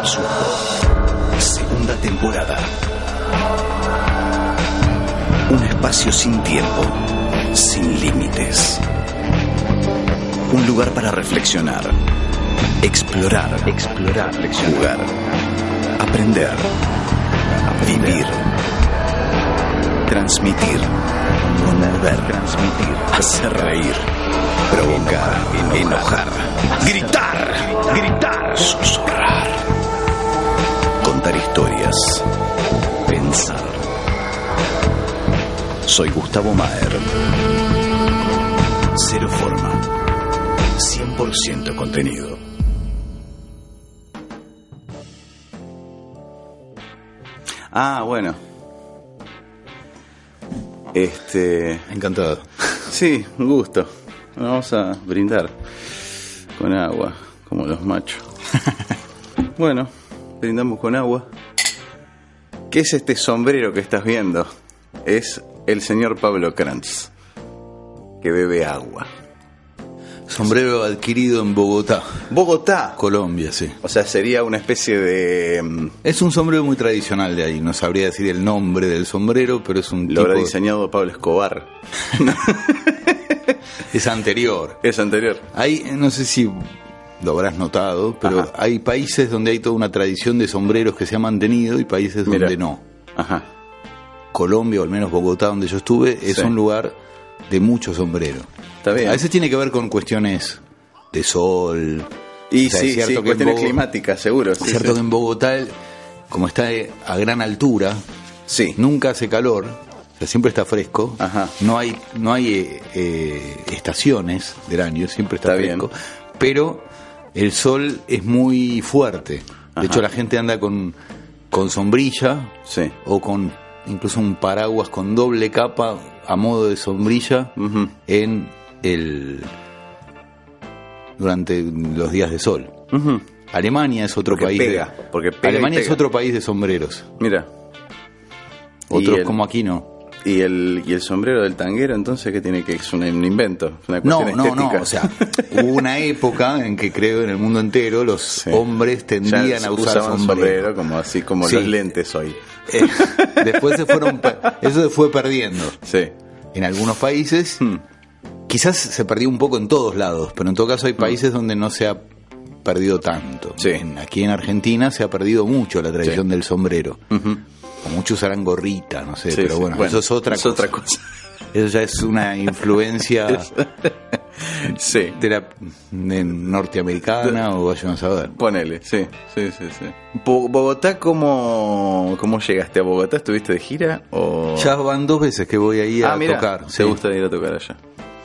absurdo. Segunda temporada. Un espacio sin tiempo, sin límites. Un lugar para reflexionar, explorar, explorar, jugar, aprender, vivir, transmitir, conmover, transmitir, hacer reír, provocar, enojar, gritar, gritar, susurrar, contar historias, pensar. Soy Gustavo Maer. Cero forma. 100% contenido. Ah, bueno. Este. Encantado. Sí, un gusto. Vamos a brindar con agua, como los machos. bueno, brindamos con agua. ¿Qué es este sombrero que estás viendo? Es el señor Pablo Krantz, que bebe agua. Sombrero adquirido en Bogotá, Bogotá. Colombia, sí. O sea, sería una especie de... mm, Es un sombrero muy tradicional de ahí. No sabría decir el nombre del sombrero, pero es un Lo habrá tipo- diseñado Pablo Escobar. Es anterior. Es anterior. Hay, no sé si lo habrás notado, pero Ajá. hay países donde hay toda una tradición de sombreros que se ha mantenido y países Mira. donde no. Ajá. Colombia, o al menos Bogotá, donde yo estuve, es Sí. un lugar de mucho sombrero. Está bien. A veces tiene que ver con cuestiones de sol. Y O sea, sí, es cierto sí, que cuestiones climáticas, seguro. Sí, Es cierto que en Bogotá, como está eh, a gran altura, Sí. nunca hace calor, o sea, siempre está fresco. Ajá. No hay, no hay eh, eh, estaciones del año, siempre está, Está bien. fresco. Pero el sol es muy fuerte. De Ajá. hecho, la gente anda con, con sombrilla Sí. o con incluso un paraguas con doble capa a modo de sombrilla en el durante los días de sol. Alemania es otro Porque país pega, de, porque pega Alemania es otro país de sombreros. Mira. Otros el- como aquí no. ¿Y el, ¿Y el sombrero del tanguero entonces qué tiene que es un, un invento? Una No, no, no, o sea, hubo una época en que creo en el mundo entero los Sí. hombres Ya tendían a usar usaban sombrero. como así como Sí. los lentes hoy. Eh, después se fueron, eso se fue perdiendo Sí. en algunos países. Hmm. Quizás se perdió un poco en todos lados, pero en todo caso hay países donde no se ha perdido tanto. Sí. En- aquí en Argentina se ha perdido mucho la tradición del sombrero. O muchos usarán gorrita, no sé, Sí, pero sí. bueno, eso es otra es cosa. otra cosa. Eso ya es una influencia sí. de la de norteamericana o vayan a saber. Ponele, sí, sí, sí, sí. Bo- Bogotá, ¿cómo, ¿cómo llegaste a Bogotá? ¿Estuviste de gira? O... Ya van dos veces que voy ahí a ah, tocar. ¿te sí. gusta ir a tocar allá?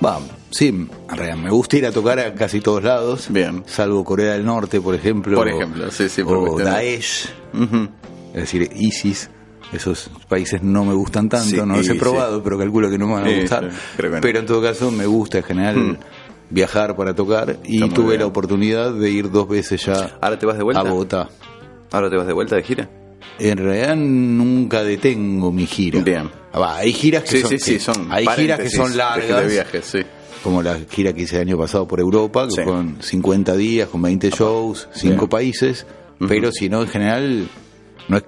Va, sí, en realidad me gusta ir a tocar a casi todos lados. Bien. Salvo Corea del Norte, por ejemplo. Por ejemplo, sí, sí, por O Daesh, es decir, ISIS. Esos países no me gustan tanto, Sí, no los he probado, pero calculo que no me van a gustar. Pero en todo caso me gusta en general Mm. viajar para tocar y Está tuve la oportunidad de ir dos veces ya ¿Ahora te vas de vuelta? a Bogotá. ¿Ahora te vas de vuelta de gira? En realidad nunca detengo mi gira. Bien. Ah, va, hay giras que Sí, son, que- hay giras que son largas, De sí. como la gira que hice el año pasado por Europa, Sí. con 50 días, con 20 shows, 5 Bien. países, pero si no, en general, no es,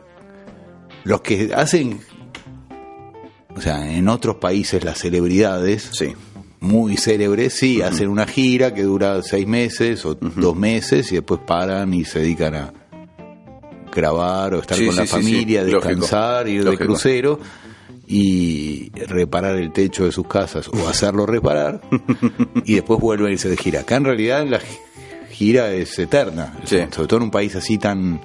los que hacen, o sea, en otros países las celebridades, Sí. muy célebres, sí, hacen una gira que dura seis meses o dos meses y después paran y se dedican a grabar o estar Sí, con sí, la familia, Lógico. descansar, ir de Lógico. crucero y reparar el techo de sus casas o hacerlo reparar y después vuelven a irse de gira. Acá en realidad la gi- gira es eterna, Sí. sobre todo en un país así tan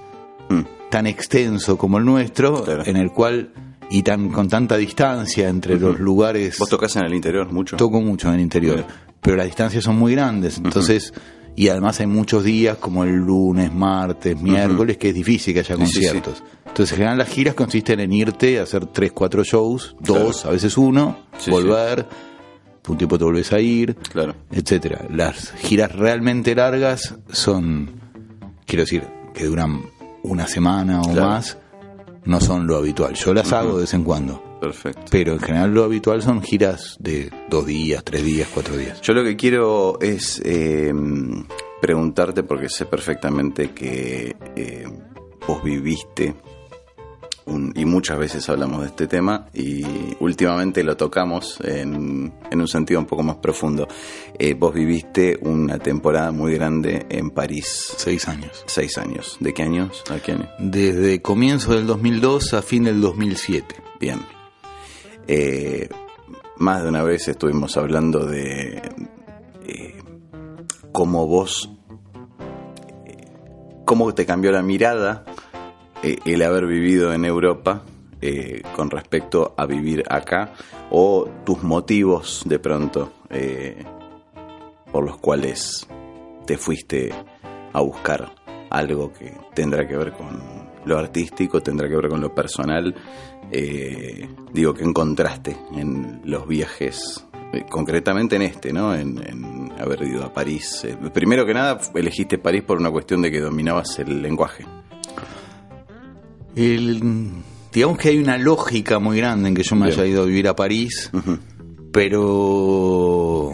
Mm. tan extenso como el nuestro, Claro. en el cual y tan con tanta distancia entre los lugares ¿Vos tocas en el interior mucho? toco mucho en el interior, pero las distancias son muy grandes, entonces y además hay muchos días como el lunes, martes, miércoles que es difícil que haya Sí, sí, sí. conciertos. Entonces en general las giras consisten en irte a hacer tres, cuatro shows, dos, Claro. a veces uno, volver, un tiempo te volvés a ir, Claro. etcétera. Las giras realmente largas son, quiero decir, que duran una semana o Claro. más, no son lo habitual. Yo las hago de vez en cuando. Perfecto. Pero en general lo habitual son giras de dos días, tres días, cuatro días. Yo lo que quiero es eh, preguntarte, porque sé perfectamente que eh, vos viviste, un- y muchas veces hablamos de este tema, y últimamente lo tocamos en, en un sentido un poco más profundo. Eh, vos viviste una temporada muy grande en París, Seis años. seis años. ¿De qué años a qué año? Desde comienzo del 2002 a fin del 2007. Bien. Eh, más de una vez estuvimos hablando de eh, cómo vos, cómo te cambió la mirada eh, el haber vivido en Europa eh, con respecto a vivir acá o tus motivos de pronto eh, por los cuales te fuiste a buscar algo que tendrá que ver con lo artístico, tendrá que ver con lo personal. Eh, digo, que encontraste en los viajes, concretamente en este, ¿no? En, en haber ido a París. Primero que nada, elegiste París por una cuestión de que dominabas el lenguaje. El- digamos que hay una lógica muy grande en que yo me Bien. haya ido a vivir a París, pero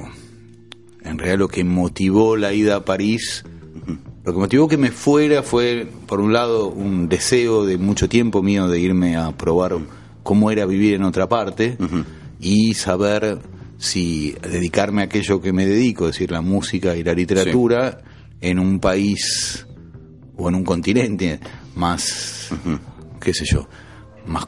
en realidad lo que motivó la ida a París, lo que motivó que me fuera fue, por un lado, un deseo de mucho tiempo mío de irme a probar cómo era vivir en otra parte y saber si dedicarme a aquello que me dedico, es decir, la música y la literatura, en un país o en un continente más, qué sé yo, más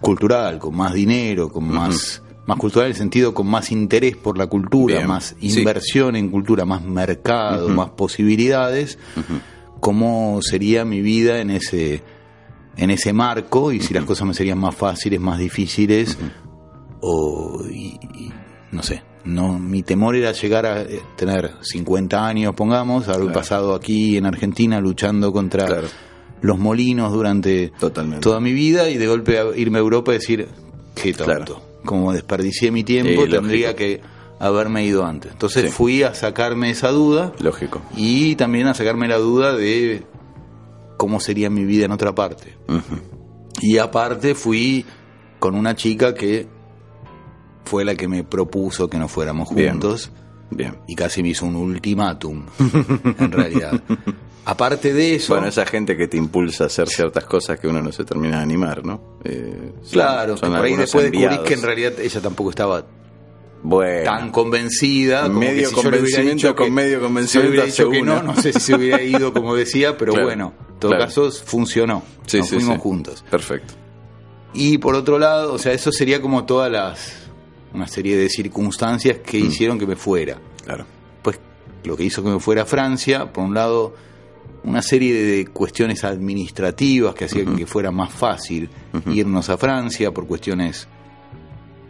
cultural, con más dinero, con más, más cultural en el sentido con más interés por la cultura, Bien, más sí. inversión en cultura, más mercado, más posibilidades, cómo sería mi vida en ese en ese marco y si las cosas me serían más fáciles, más difíciles o y- y no sé, no mi temor era llegar a eh, tener 50 años, pongamos, haber Claro. pasado aquí en Argentina luchando contra Claro. Los molinos durante Totalmente. toda mi vida y de golpe a- irme a Europa y decir, qué tonto, Claro. como desperdicié mi tiempo, Sí, tendría lógico. que haberme ido antes. Entonces Sí. fui a sacarme esa duda Lógico. y también a sacarme la duda de cómo sería mi vida en otra parte. Y aparte fui con una chica que fue la que me propuso que nos fuéramos Bien. juntos Bien. y casi me hizo un ultimátum, en realidad. Aparte de eso, Bueno, esa gente que te impulsa a hacer ciertas cosas que uno no se termina de animar, ¿no? Eh, son- claro, son que por ahí después descubrí enviados. que en realidad ella tampoco estaba Bueno, tan convencida como Medio que si yo le hubiera convencimiento con que- medio si yo le convencimiento hubiera dicho que no, no sé si se hubiera ido como decía, pero Claro, bueno, en todo claro. caso funcionó. sí, Nos sí, fuimos sí. juntos. Perfecto. Y por otro lado, o sea, eso sería como todas las una serie de circunstancias que Mm. hicieron que me fuera. Claro. Pues lo que hizo que me fuera a Francia, por un lado, una serie de cuestiones administrativas que hacían que fuera más fácil irnos a Francia por cuestiones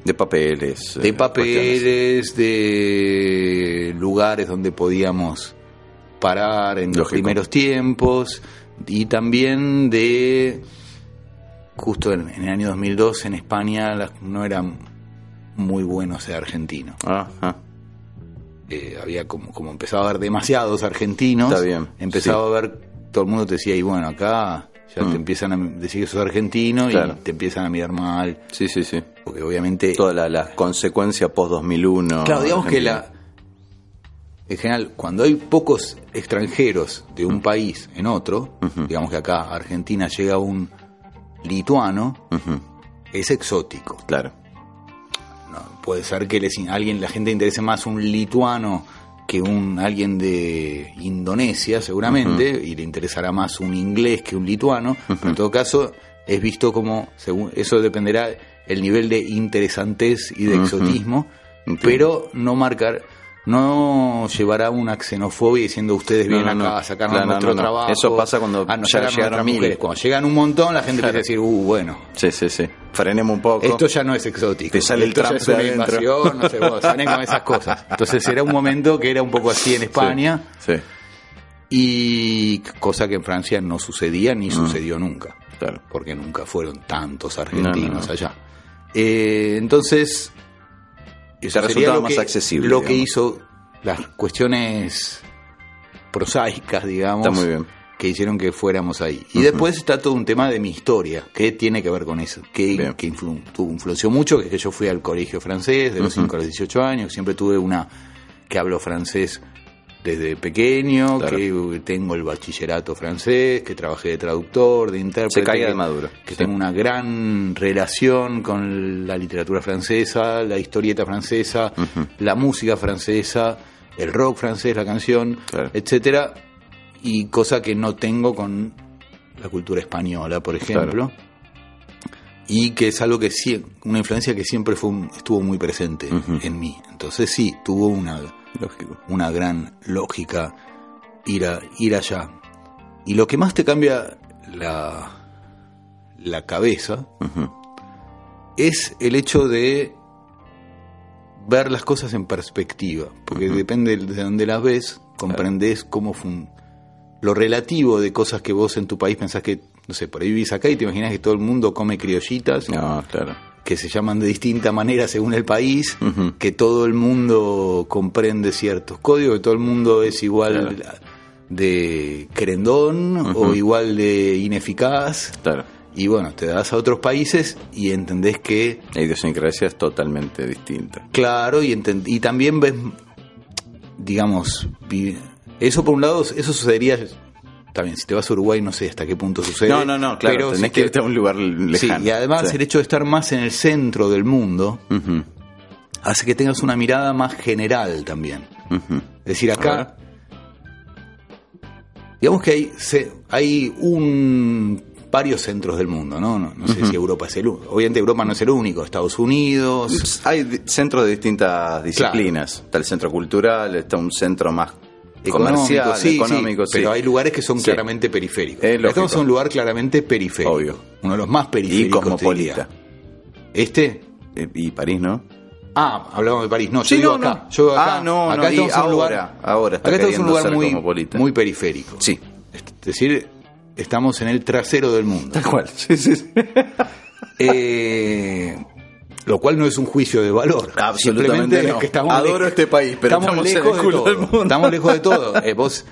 De papeles. de eh, papeles, de lugares donde podíamos parar en los primeros tiempos y también de justo en, el año 2002 en España no era muy bueno ser argentino. Ah. Eh, había como, como empezaba a haber demasiados argentinos, Está bien, empezaba a ver, todo el mundo te decía, y bueno, acá ya Mm. te empiezan a decir que sos argentino Claro. y te empiezan a mirar mal, Sí, sí, sí. porque obviamente... Toda la, la consecuencia post-2001. Claro, digamos que la. En general, cuando hay pocos extranjeros de un país en otro, digamos que acá Argentina llega un lituano, es exótico. Claro. Puede ser que les, alguien, la gente interese más un lituano que un alguien de Indonesia, seguramente, y le interesará más un inglés que un lituano. pero en todo caso, es visto como, según eso dependerá el nivel de interesantez y de exotismo, Entiendo. pero no marcar, no llevará una xenofobia diciendo ustedes vienen no, acá no. a sacarnos nuestro trabajo. Eso pasa cuando a ya llegaron nuestras mil. mujeres. Cuando llegan un montón, la gente Claro. empieza a decir, uh, bueno, Sí, sí, sí. Frenemos un poco. esto ya no es exótico. Te sale el Trump es una invasión, no sé vos, salen con esas cosas. Entonces era un momento que era un poco así en España Sí, y cosa que en Francia no sucedía ni sucedió nunca, claro. porque nunca fueron tantos argentinos No, no, no. allá. Eh, entonces, eso Te resultaba lo más que, accesible, Lo que hizo las cuestiones prosaicas, digamos, Está muy bien. que hicieron que fuéramos ahí. Y después está todo un tema de mi historia, que tiene que ver con eso, que, que influ- influenció mucho, que es que yo fui al colegio francés de los 5 a los 18 años, siempre tuve una que habló francés desde pequeño, Claro. que tengo el bachillerato francés, que trabajé de traductor, de intérprete. Se caía que- de maduro. Que Sí. tengo una gran relación con la literatura francesa, la historieta francesa, la música francesa, el rock francés, la canción, Claro. etcétera, y cosa que no tengo con la cultura española, por ejemplo. Y que es algo que sí, una influencia que siempre fue estuvo muy presente en mí. Entonces sí, tuvo una, Lógico. una gran lógica ir, a, ir allá. Y lo que más te cambia la, la cabeza es el hecho de ver las cosas en perspectiva, porque depende de dónde las ves, comprendés cómo fun- lo relativo de cosas que vos en tu país pensás que, no sé, por ahí vivís acá y te imaginas que todo el mundo come criollitas, No, claro. Que se llaman de distinta manera según el país, que todo el mundo comprende ciertos códigos, que todo el mundo es igual de querendón o igual de ineficaz. Claro. Y bueno, te das a otros países y entendés que, La idiosincrasia es totalmente distinta. claro, y, y también ves, digamos, eso por un lado, eso sucedería, también, si te vas a Uruguay no sé hasta qué punto sucede. No, no, no, claro. pero tenés si que te- irte a un lugar lejano. Sí, y además Sí. el hecho de estar más en el centro del mundo hace que tengas una mirada más general también. Es decir, acá, digamos que hay, se- hay un varios centros del mundo, ¿no? No, no sé si Europa es el único. Obviamente Europa no es el único, Estados Unidos. Hay centros de distintas disciplinas. Está el centro cultural, está un centro más comercial, Económico, sí, económico, sí, sí. pero hay lugares que son claramente periféricos. Es. Estamos en un lugar claramente periférico. Obvio. Uno de los más y periféricos. te cosmopolita. ¿Este? Eh, Y París, ¿no? Ah, hablamos de París. No, yo no, acá. no. Yo acá. Ah, no, acá no, y estamos en un lugar, ahora, está acá estamos un lugar muy periférico. Sí. Es decir, estamos en el trasero del mundo. Tal cual. Sí, sí, sí. Eh, lo cual no es un juicio de valor. Absolutamente es no. que estamos Adoro este país, pero estamos lejos de culo todo. del mundo. Estamos lejos de todo. Eh, vos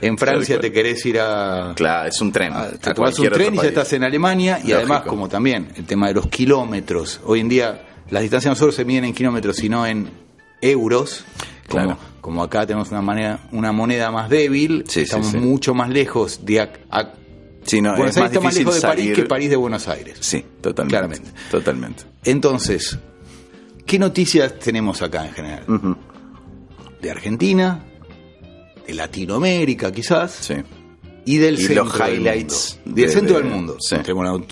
en Francia te querés ir a... Claro, es un tren. a- a tomás un tren y ya estás en Alemania y Lógico. además como también el tema de los kilómetros. Hoy en día las distancias no solo se miden en kilómetros sino en euros. Como, Claro. como acá tenemos una manera, una moneda más débil, Sí, estamos sí. mucho más lejos de ac- Sí, no, Buenos es Aires más está más difícil lejos de París salir- que París de Buenos Aires. Sí, totalmente. Claramente. Totalmente. Entonces, ¿qué noticias tenemos acá en general? De Argentina, de Latinoamérica quizás, Sí. y del Y centro los del highlights mundo. Del de- centro de- del mundo. sí.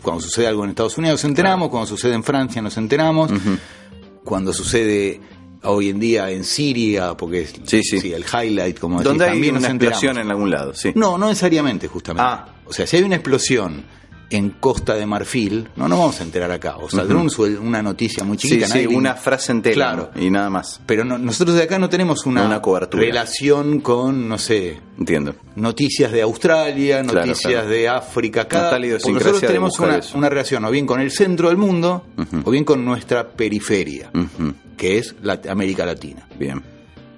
Cuando sucede algo en Estados Unidos nos enteramos, cuando sucede en Francia nos enteramos, cuando sucede hoy en día en Siria, porque es Sí, sí. el highlight, como decís, Donde hay también una nos explosión en algún lado, sí. No, no necesariamente, justamente. Ah. O sea, si hay una explosión en Costa de Marfil, no nos vamos a enterar acá. O saldrá un suel- una noticia muy chiquita. sí, una frase entera Claro. y nada más. Pero no- nosotros de acá no tenemos una, Una cobertura. relación con, no sé, Entiendo. noticias de Australia, Claro, noticias claro. de África. Idiosincrasia nosotros tenemos una, una relación o bien con el centro del mundo o bien con nuestra periferia, que es la, América Latina. Bien.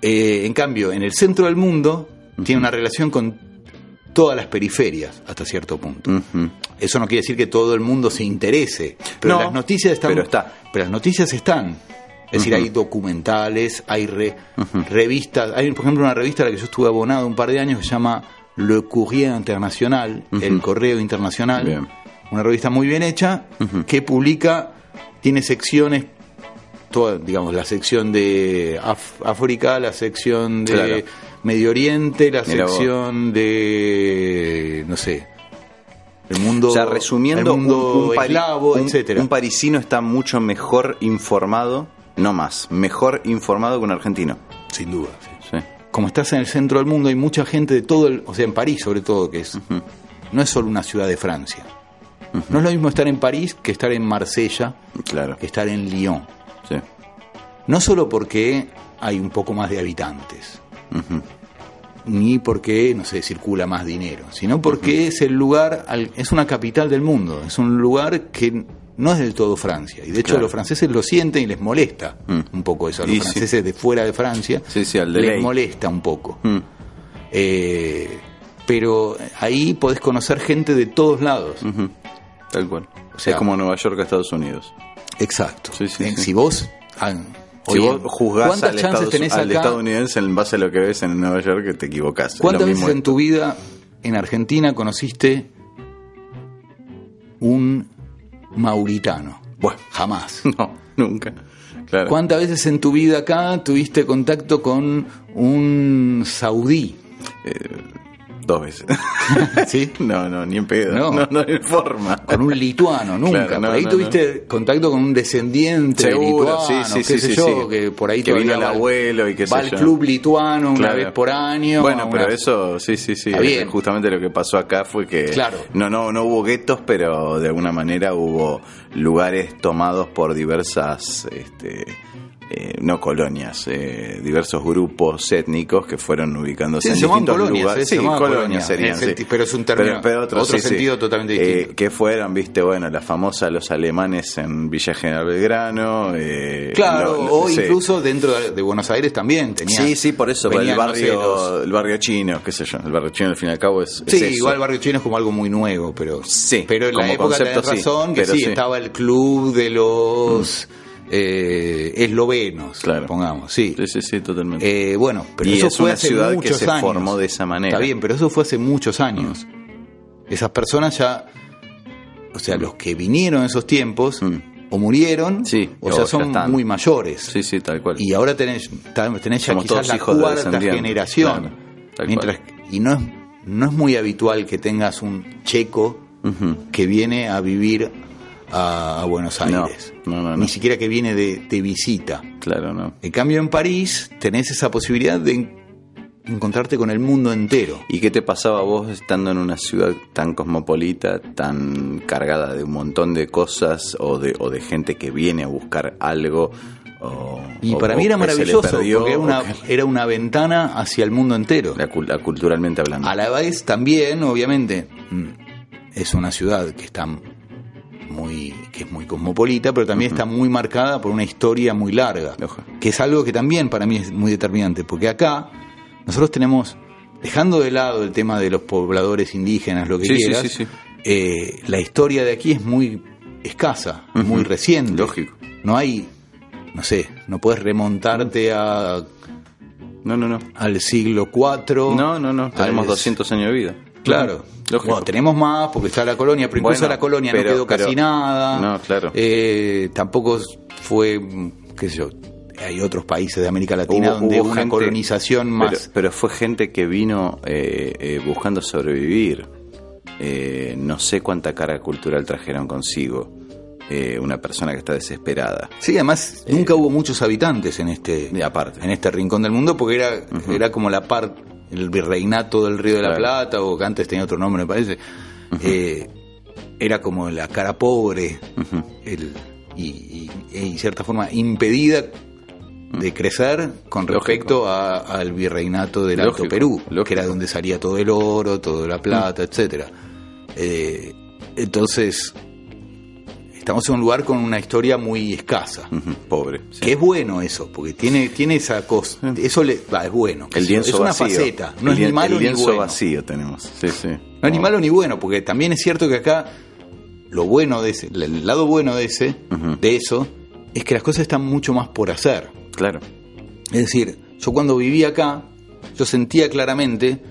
Eh, en cambio, en el centro del mundo tiene una relación con todas las periferias hasta cierto punto. Eso no quiere decir que todo el mundo se interese, pero No, las noticias están. pero está. pero las noticias están. Es decir, hay documentales, hay re- revistas. Hay, por ejemplo, una revista a la que yo estuve abonado un par de años que se llama Le Courrier International, el Correo Internacional. Bien. Una revista muy bien hecha que publica, tiene secciones, toda, digamos, la sección de África, la sección de Claro. Medio Oriente, la Mirá vos. sección de, no sé, el mundo, o sea, resumiendo, el mundo un, un pari- eslavo, un- etcétera. un parisino está mucho mejor informado, no más, mejor informado que un argentino. Sin duda. sí. Sí. Como estás en el centro del mundo, hay mucha gente de todo el, o sea, en París sobre todo, que es, no es solo una ciudad de Francia. No es lo mismo estar en París que estar en Marsella, Claro. que estar en Lyon. Sí. No solo porque hay un poco más de habitantes, Ni porque, no sé, circula más dinero, sino porque es el lugar, al- es una capital del mundo, es un lugar que no es del todo Francia. Y de hecho Claro. los franceses lo sienten y les molesta Mm. un poco eso. A los Y sí. franceses de fuera de Francia Sí, sí, al de les ley. molesta un poco. Mm. Eh, pero ahí podés conocer gente de todos lados. Tal cual. O sea- es como Nueva York a Estados Unidos. Exacto. Eh. Si vos, ah, Si Oye, vos juzgás ¿cuántas al, Estados- tenés al estadounidense en base a lo que ves en Nueva York, que te equivocás. ¿Cuántas veces en tu vida en Argentina conociste un mauritano? Bueno. jamás. No, nunca. Claro. ¿Cuántas veces en tu vida acá tuviste contacto con un saudí? Dos veces. ¿Sí? No, no, ni en pedo. No. No, no, hay forma. Con un lituano, nunca. Claro, no, por ahí no, tuviste contacto con un descendiente Seguro, lituano, sí, sí, qué sí, sé yo, que por ahí Que vino el abuelo y sé va al club lituano una vez por año. Bueno, pero eso, sí, sí, sí. Bien. Justamente lo que pasó acá fue que Claro. no, no, no hubo guetos, pero de alguna manera hubo lugares tomados por diversas, este, eh, no colonias, eh, diversos grupos étnicos que fueron ubicándose Sí, en distintos colonias, lugares. eh, Sí, colonias serían, sí. pero es un término- otro sí, sí. sentido totalmente Eh, distinto. que fueron, viste, bueno, la famosa los alemanes en Villa General Belgrano. eh, Claro, lo- lo- o incluso dentro de Buenos Aires también tenía. Sí, sí, por eso, el venían, no sé, barrio, los- el barrio chino, qué sé yo, el barrio chino al fin y al cabo es, Sí, igual el barrio chino es como algo muy nuevo, pero Sí, pero en la época tenés razón que pero sí. Mm. estaba el club de los eh, eslovenos, Claro. pongamos, sí. Sí, sí, sí, totalmente. Eh, bueno, pero Y eso es fue una hace ciudad que muchos se años. formó de esa manera. Está bien, pero eso fue hace muchos años. Esas personas ya, o sea, los que vinieron en esos tiempos, Mm. o murieron, Sí, o sea, son muy mayores. sí, sí, tal cual. Y ahora tenés, tenés ya Somos quizás la de cuarta generación. claro, tal Mientras, y no es, no es muy habitual que tengas un checo que viene a vivir a, a Buenos No, Aires. no, no, no. Ni siquiera que viene de, de visita. Claro, no. En cambio, en París tenés esa posibilidad de en- encontrarte con el mundo entero. ¿Y qué te pasaba vos estando en una ciudad tan cosmopolita, tan cargada de un montón de cosas o de, o de gente que viene a buscar algo? O, Y o- para mí era maravilloso, perdió, porque era una, que- era una ventana hacia el mundo entero. la culturalmente hablando. A la vez también, obviamente, mm, es una ciudad que está muy que es muy cosmopolita, pero también está muy marcada por una historia muy larga, que es algo que también para mí es muy determinante, porque acá nosotros tenemos, dejando de lado el tema de los pobladores indígenas, lo que Sí, quieras, sí, sí. eh, la historia de aquí es muy escasa, muy reciente. Lógico. No hay, no sé, no puedes remontarte a, No, no, no. al siglo IV. No, no, no. Tenemos al- 200 años de vida. Claro. Lógico. Bueno, tenemos más porque está la colonia, pero incluso Bueno, la colonia pero- no quedó casi nada. No, claro. Eh, tampoco fue, qué sé yo, hay otros países de América Latina Hubo- donde hubo una gente- colonización más... Pero, pero fue gente que vino eh, eh, buscando sobrevivir. Eh, no sé cuánta carga cultural trajeron consigo. Una persona que está desesperada. Sí, además nunca hubo muchos habitantes en este, aparte. en este rincón del mundo porque era, era como la parte, el virreinato del Río de la. Plata, o que antes tenía otro nombre, me parece. Eh, era como la cara pobre el, y, y- y en cierta forma impedida de crecer con respecto a- al virreinato del Lógico, Alto Perú, lógico. que era donde salía todo el oro, toda la plata, etcétera. Eh, entonces, estamos en un lugar con una historia muy escasa. Pobre. sí. Que es bueno eso, porque tiene, tiene esa cosa. Eso le, es bueno. El lienzo es una vacío. faceta, no El es ni malo el ni lienzo bueno. vacío tenemos. Sí, sí. No es ni malo ni bueno, porque también es cierto que acá lo bueno de ese, el lado bueno de ese, de eso, es que las cosas están mucho más por hacer. Claro. Es decir, yo cuando vivía acá, yo sentía claramente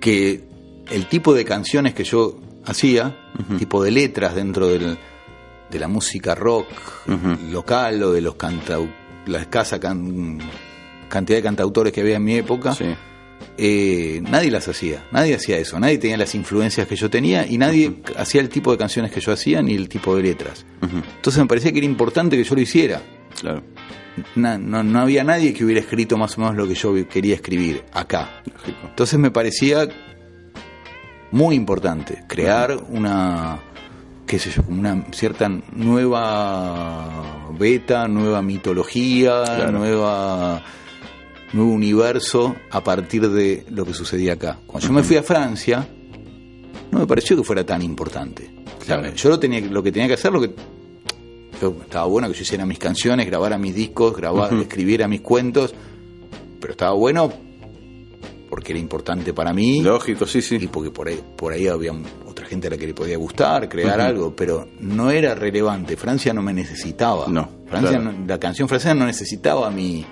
que el tipo de canciones que yo hacía, tipo de letras dentro del- de la música rock local o de los cantau la escasa can- cantidad de cantautores que había en mi época, Sí. eh, nadie las hacía, nadie hacía eso, nadie tenía las influencias que yo tenía y nadie hacía el tipo de canciones que yo hacía ni el tipo de letras. Entonces me parecía que era importante que yo lo hiciera. Claro. Na- no, no había nadie que hubiera escrito más o menos lo que yo quería escribir acá. Lógico. Entonces me parecía muy importante crear una, qué sé yo, como una cierta nueva beta, nueva mitología, Claro. nueva nuevo universo a partir de lo que sucedía acá. Cuando yo me fui a Francia, no me pareció que fuera tan importante. O sea, Claro. Yo lo tenía, lo que tenía que hacer, lo que yo- estaba bueno que yo hiciera mis canciones, grabara mis discos, grabar, Ujú. escribiera mis cuentos, pero estaba bueno porque era importante para mí. Lógico, sí, Y sí. porque por ahí, por ahí había otra gente a la que le podía gustar, crear algo, pero no era relevante. Francia no me necesitaba. No, Francia claro. no- la canción francesa no necesitaba a mí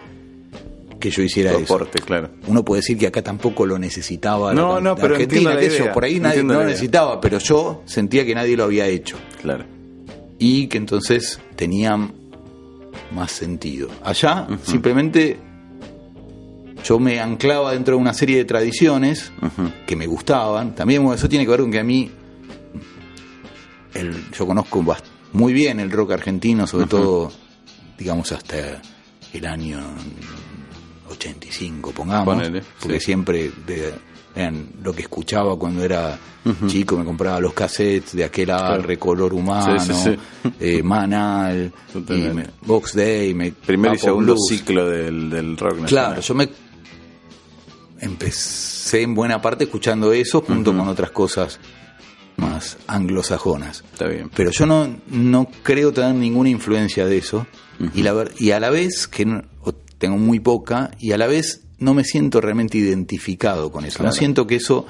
que yo hiciera eso. Soporte, claro. Uno puede decir que acá tampoco lo necesitaba. la No, can- no, la pero Argentina, la yo, idea, por ahí nadie entiendo no la lo necesitaba, pero yo sentía que nadie lo había hecho Claro. y que entonces tenía más sentido. Allá simplemente yo me anclaba dentro de una serie de tradiciones que me gustaban. También bueno, eso tiene que ver con que a mí el- yo conozco muy bien el rock argentino, sobre todo digamos hasta el año 85, pongamos, Ponele, porque sí. siempre de- eran lo que escuchaba cuando era chico, me compraba los cassettes de aquel arre, color humano, Sí, sí, sí. eh, Manal, y me- Box Day, me, Primer y segundo Blues. ciclo del, del rock nacional. Claro, yo me empecé en buena parte escuchando eso junto con otras cosas más anglosajonas. Está bien. Pero yo no, no creo tener ninguna influencia de eso. y, la, y a la vez, que no- tengo muy poca, y a la vez no me siento realmente identificado con eso. No siento que eso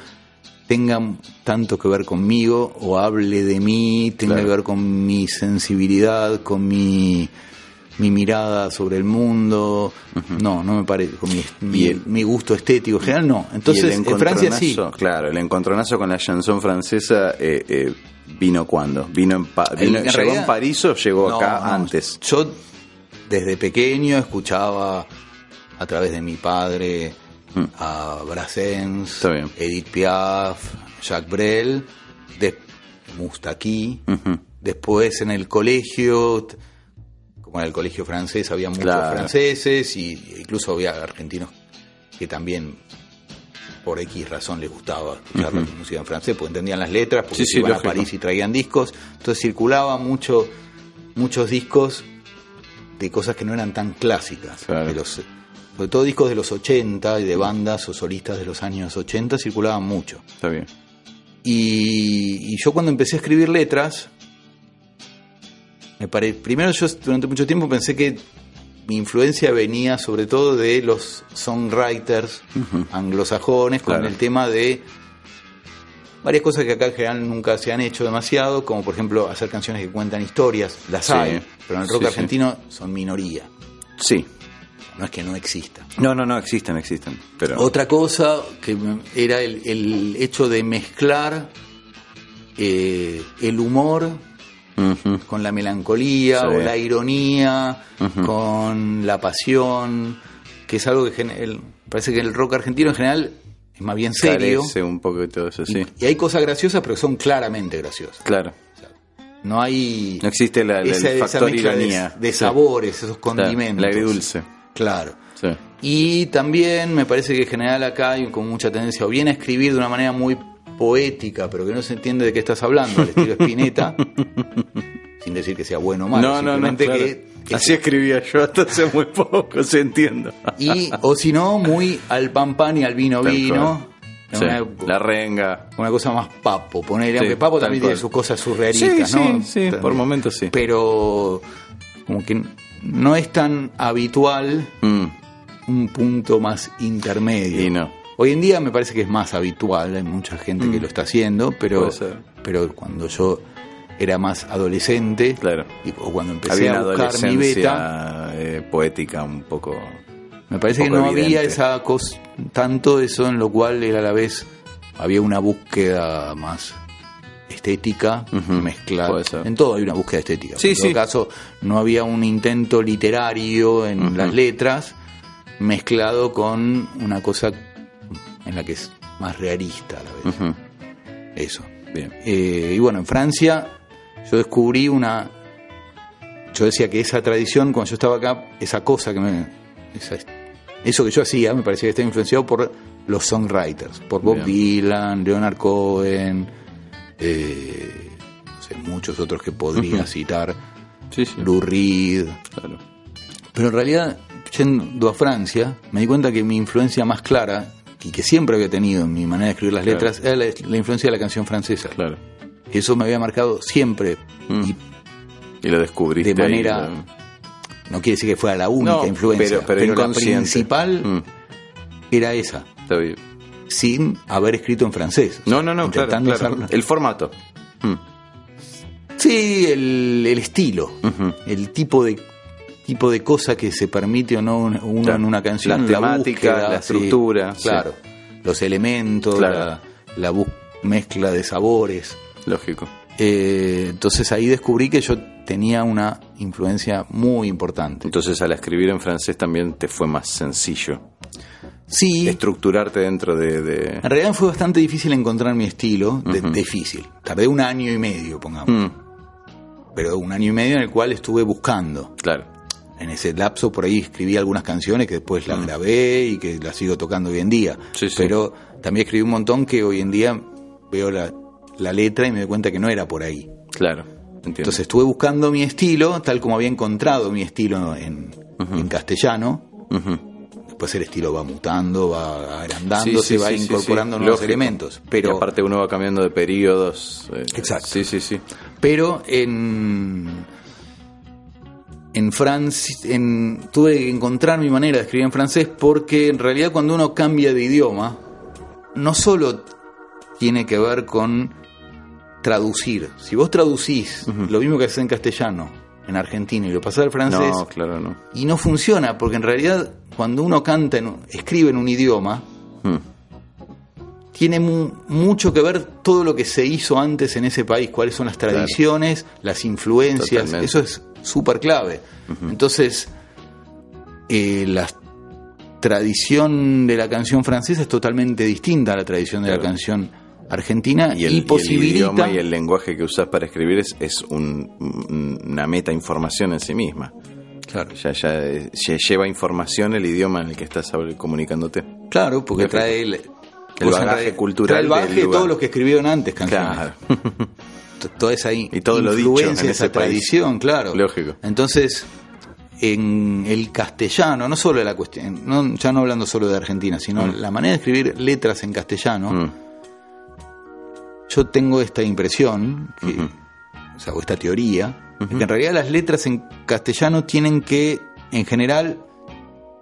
tenga tanto que ver conmigo o hable de mí, tenga Claro. que ver con mi sensibilidad, con mi, mi mirada sobre el mundo. No, no me parece, con mi, mi, el- mi gusto estético. En general no. Entonces, el en Francia sí. encontronazo, Claro, el encontronazo con la chanson francesa eh, eh, vino cuando? ¿Vino en, Pa- En vino- ¿Llegó realidad- en París o llegó No, acá no, antes? Yo desde pequeño escuchaba a través de mi padre Mm. a Brassens. Edith Piaf, Jacques Brel, de Mustaki. Después en el colegio, en el colegio francés, había muchos Claro. franceses y incluso había argentinos que también por X razón les gustaba escuchar la música en francés, porque entendían las letras, porque Sí, iban lógico. a París y traían discos. Entonces circulaba mucho, muchos discos de cosas que no eran tan clásicas. Claro. De los, sobre todo discos de los 80 y de bandas o solistas de los años 80 circulaban mucho. Está bien. Y, y yo cuando empecé a escribir letras, me pare- primero yo durante mucho tiempo pensé que mi influencia venía sobre todo de los songwriters anglosajones con Claro. el tema de varias cosas que acá en general nunca se han hecho demasiado, como por ejemplo hacer canciones que cuentan historias, las Sí. hay, pero en el rock Sí, sí. argentino son minoría, Sí. no es que no exista. No, no, no, existen, existen. Pero Otra cosa que era el, el hecho de mezclar eh, el humor Con la melancolía Sí. o la ironía, con la pasión, que es algo que el- parece que el rock argentino en general es más bien serio. Carece un poco de todo eso, sí. Y, y hay cosas graciosas, pero son claramente graciosas. Claro. No hay No existe la, la- esa, el factor ironía. de, Sí. sabores, esos condimentos. El agridulce. Claro. Sí. Y también me parece que en general acá hay como mucha tendencia o bien a escribir de una manera muy poética, pero que no se entiende de qué estás hablando, al estilo Spinetta, sin decir que sea bueno o malo, no, no, no. claro. que- que Así escribía yo hasta hace muy poco, se entiendo. y o si no muy al pan pan y al vino Tal vino, Sí, una, La renga. una cosa más papo, ponerle, Sí, aunque papo también cual. tiene sus cosas surrealistas, Sí, ¿no? sí, sí, por momentos sí. Pero como que no es tan habitual Mm, un punto más intermedio. Y no. Hoy en día me parece que es más habitual, hay mucha gente que lo está haciendo, pero, Mm. Pero cuando yo era más adolescente, Claro. y- o cuando empecé Había a buscar mi beta, eh, poética un poco. me parece que no había esa cosa, tanto eso en lo cual era a la vez, había una búsqueda más estética mezclada. En todo hay una búsqueda estética. Sí, en todo sí. caso, no había un intento literario en las letras mezclado con una cosa en la que es más realista a la vez. Eso. Bien. Eh, y bueno, en Francia yo descubrí una... Yo decía que esa tradición, cuando yo estaba acá, esa cosa que me... esa- eso que yo hacía me parecía que estaba influenciado por los songwriters, por Bob Bien. Dylan, Leonard Cohen, eh, no sé, muchos otros que podría citar, Sí, sí. Lou Reed. Claro. Pero en realidad, yendo a Francia, me di cuenta que mi influencia más clara, y que siempre había tenido en mi manera de escribir las Claro. letras, era la, la influencia de la canción francesa. Claro. Eso me había marcado siempre. Mm. Y Y lo descubriste. De manera- no quiere decir que fuera la única No, influencia, pero- pero la principal Mm, era esa. está bien. sin haber escrito en francés. No, no, no, claro, claro. El formato. Mm. Sí, el, el estilo, el tipo de tipo de cosa que se permite o no uno Claro. en una canción. La temática, búsqueda, la estructura, sí. claro. Los elementos, Claro. la, la bus- mezcla de sabores. Lógico. Eh, entonces ahí descubrí que yo tenía una influencia muy importante. Entonces al escribir en francés también te fue más sencillo Sí, estructurarte dentro de... de- en realidad fue bastante difícil encontrar mi estilo, de- difícil. Tardé un año y medio, pongamos. Mm, Pero un año y medio en el cual estuve buscando. claro. En ese lapso por ahí escribí algunas canciones que después las grabé y que las sigo tocando hoy en día. Mm. Sí, sí. Pero también escribí un montón que hoy en día veo la, la letra y me doy cuenta que no era por ahí. Claro. Entiendo. Entonces estuve buscando mi estilo, tal como había encontrado mi estilo en, en castellano. Después el estilo va mutando, va agrandando, Sí, sí, se va incorporando nuevos lógico. elementos. y Pero, aparte uno va cambiando de periodos. eh, Exacto. Sí, sí, sí. pero en, en Francia en, tuve que encontrar mi manera de escribir en francés porque en realidad cuando uno cambia de idioma, no solo tiene que ver con traducir. Si vos traducís lo mismo que haces en castellano, en argentino y lo pasás al francés, No, claro, no. y no funciona, porque en realidad cuando uno canta, en escribe en un idioma, Mm, tiene mu- mucho que ver todo lo que se hizo antes en ese país, cuáles son las tradiciones, las influencias, Totalmente. eso es súper clave. Entonces, eh, la tradición de la canción francesa es totalmente distinta a la tradición de la canción argentina Y y, el, y el posibilita... idioma y el lenguaje que usás para escribir es, es un- un- una meta información en sí misma. Claro. Ya, ya, eh, ya lleva información el idioma en el que estás comunicándote. Claro, porque trae el, El bagaje realidad, cultural Trae el bagaje del de lugar. todos los que escribieron antes canciones. Claro. Toda esa Y todo lo dicho influencia, en esa país. tradición, claro. Lógico. Entonces, en el castellano, no solo la cuestión, no, ya no hablando solo de Argentina, sino la manera de escribir letras en castellano, Mm, yo tengo esta impresión, que, o sea, o esta teoría, de que en realidad las letras en castellano tienen que, en general,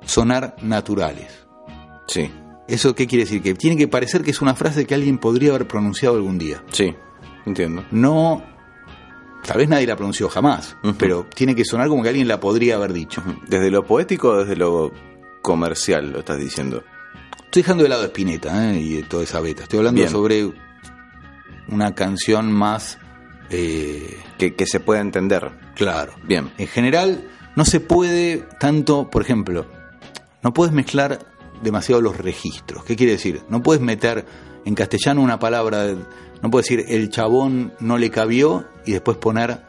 sonar naturales. Sí, ¿Eso qué quiere decir? Que tiene que parecer que es una frase que alguien podría haber pronunciado algún día. sí, entiendo. No, tal vez nadie la pronunció jamás, pero tiene que sonar como que alguien la podría haber dicho. ¿Desde lo poético o desde lo comercial lo estás diciendo? Estoy dejando de lado a Spinetta ¿eh? y toda esa beta. Estoy hablando Bien. sobre una canción más eh, Que, que se pueda entender. claro. Bien. En general, no se puede tanto, por ejemplo, no puedes mezclar demasiado los registros. ¿Qué quiere decir? No puedes meter en castellano una palabra, no puedes decir el chabón no le cabió y después poner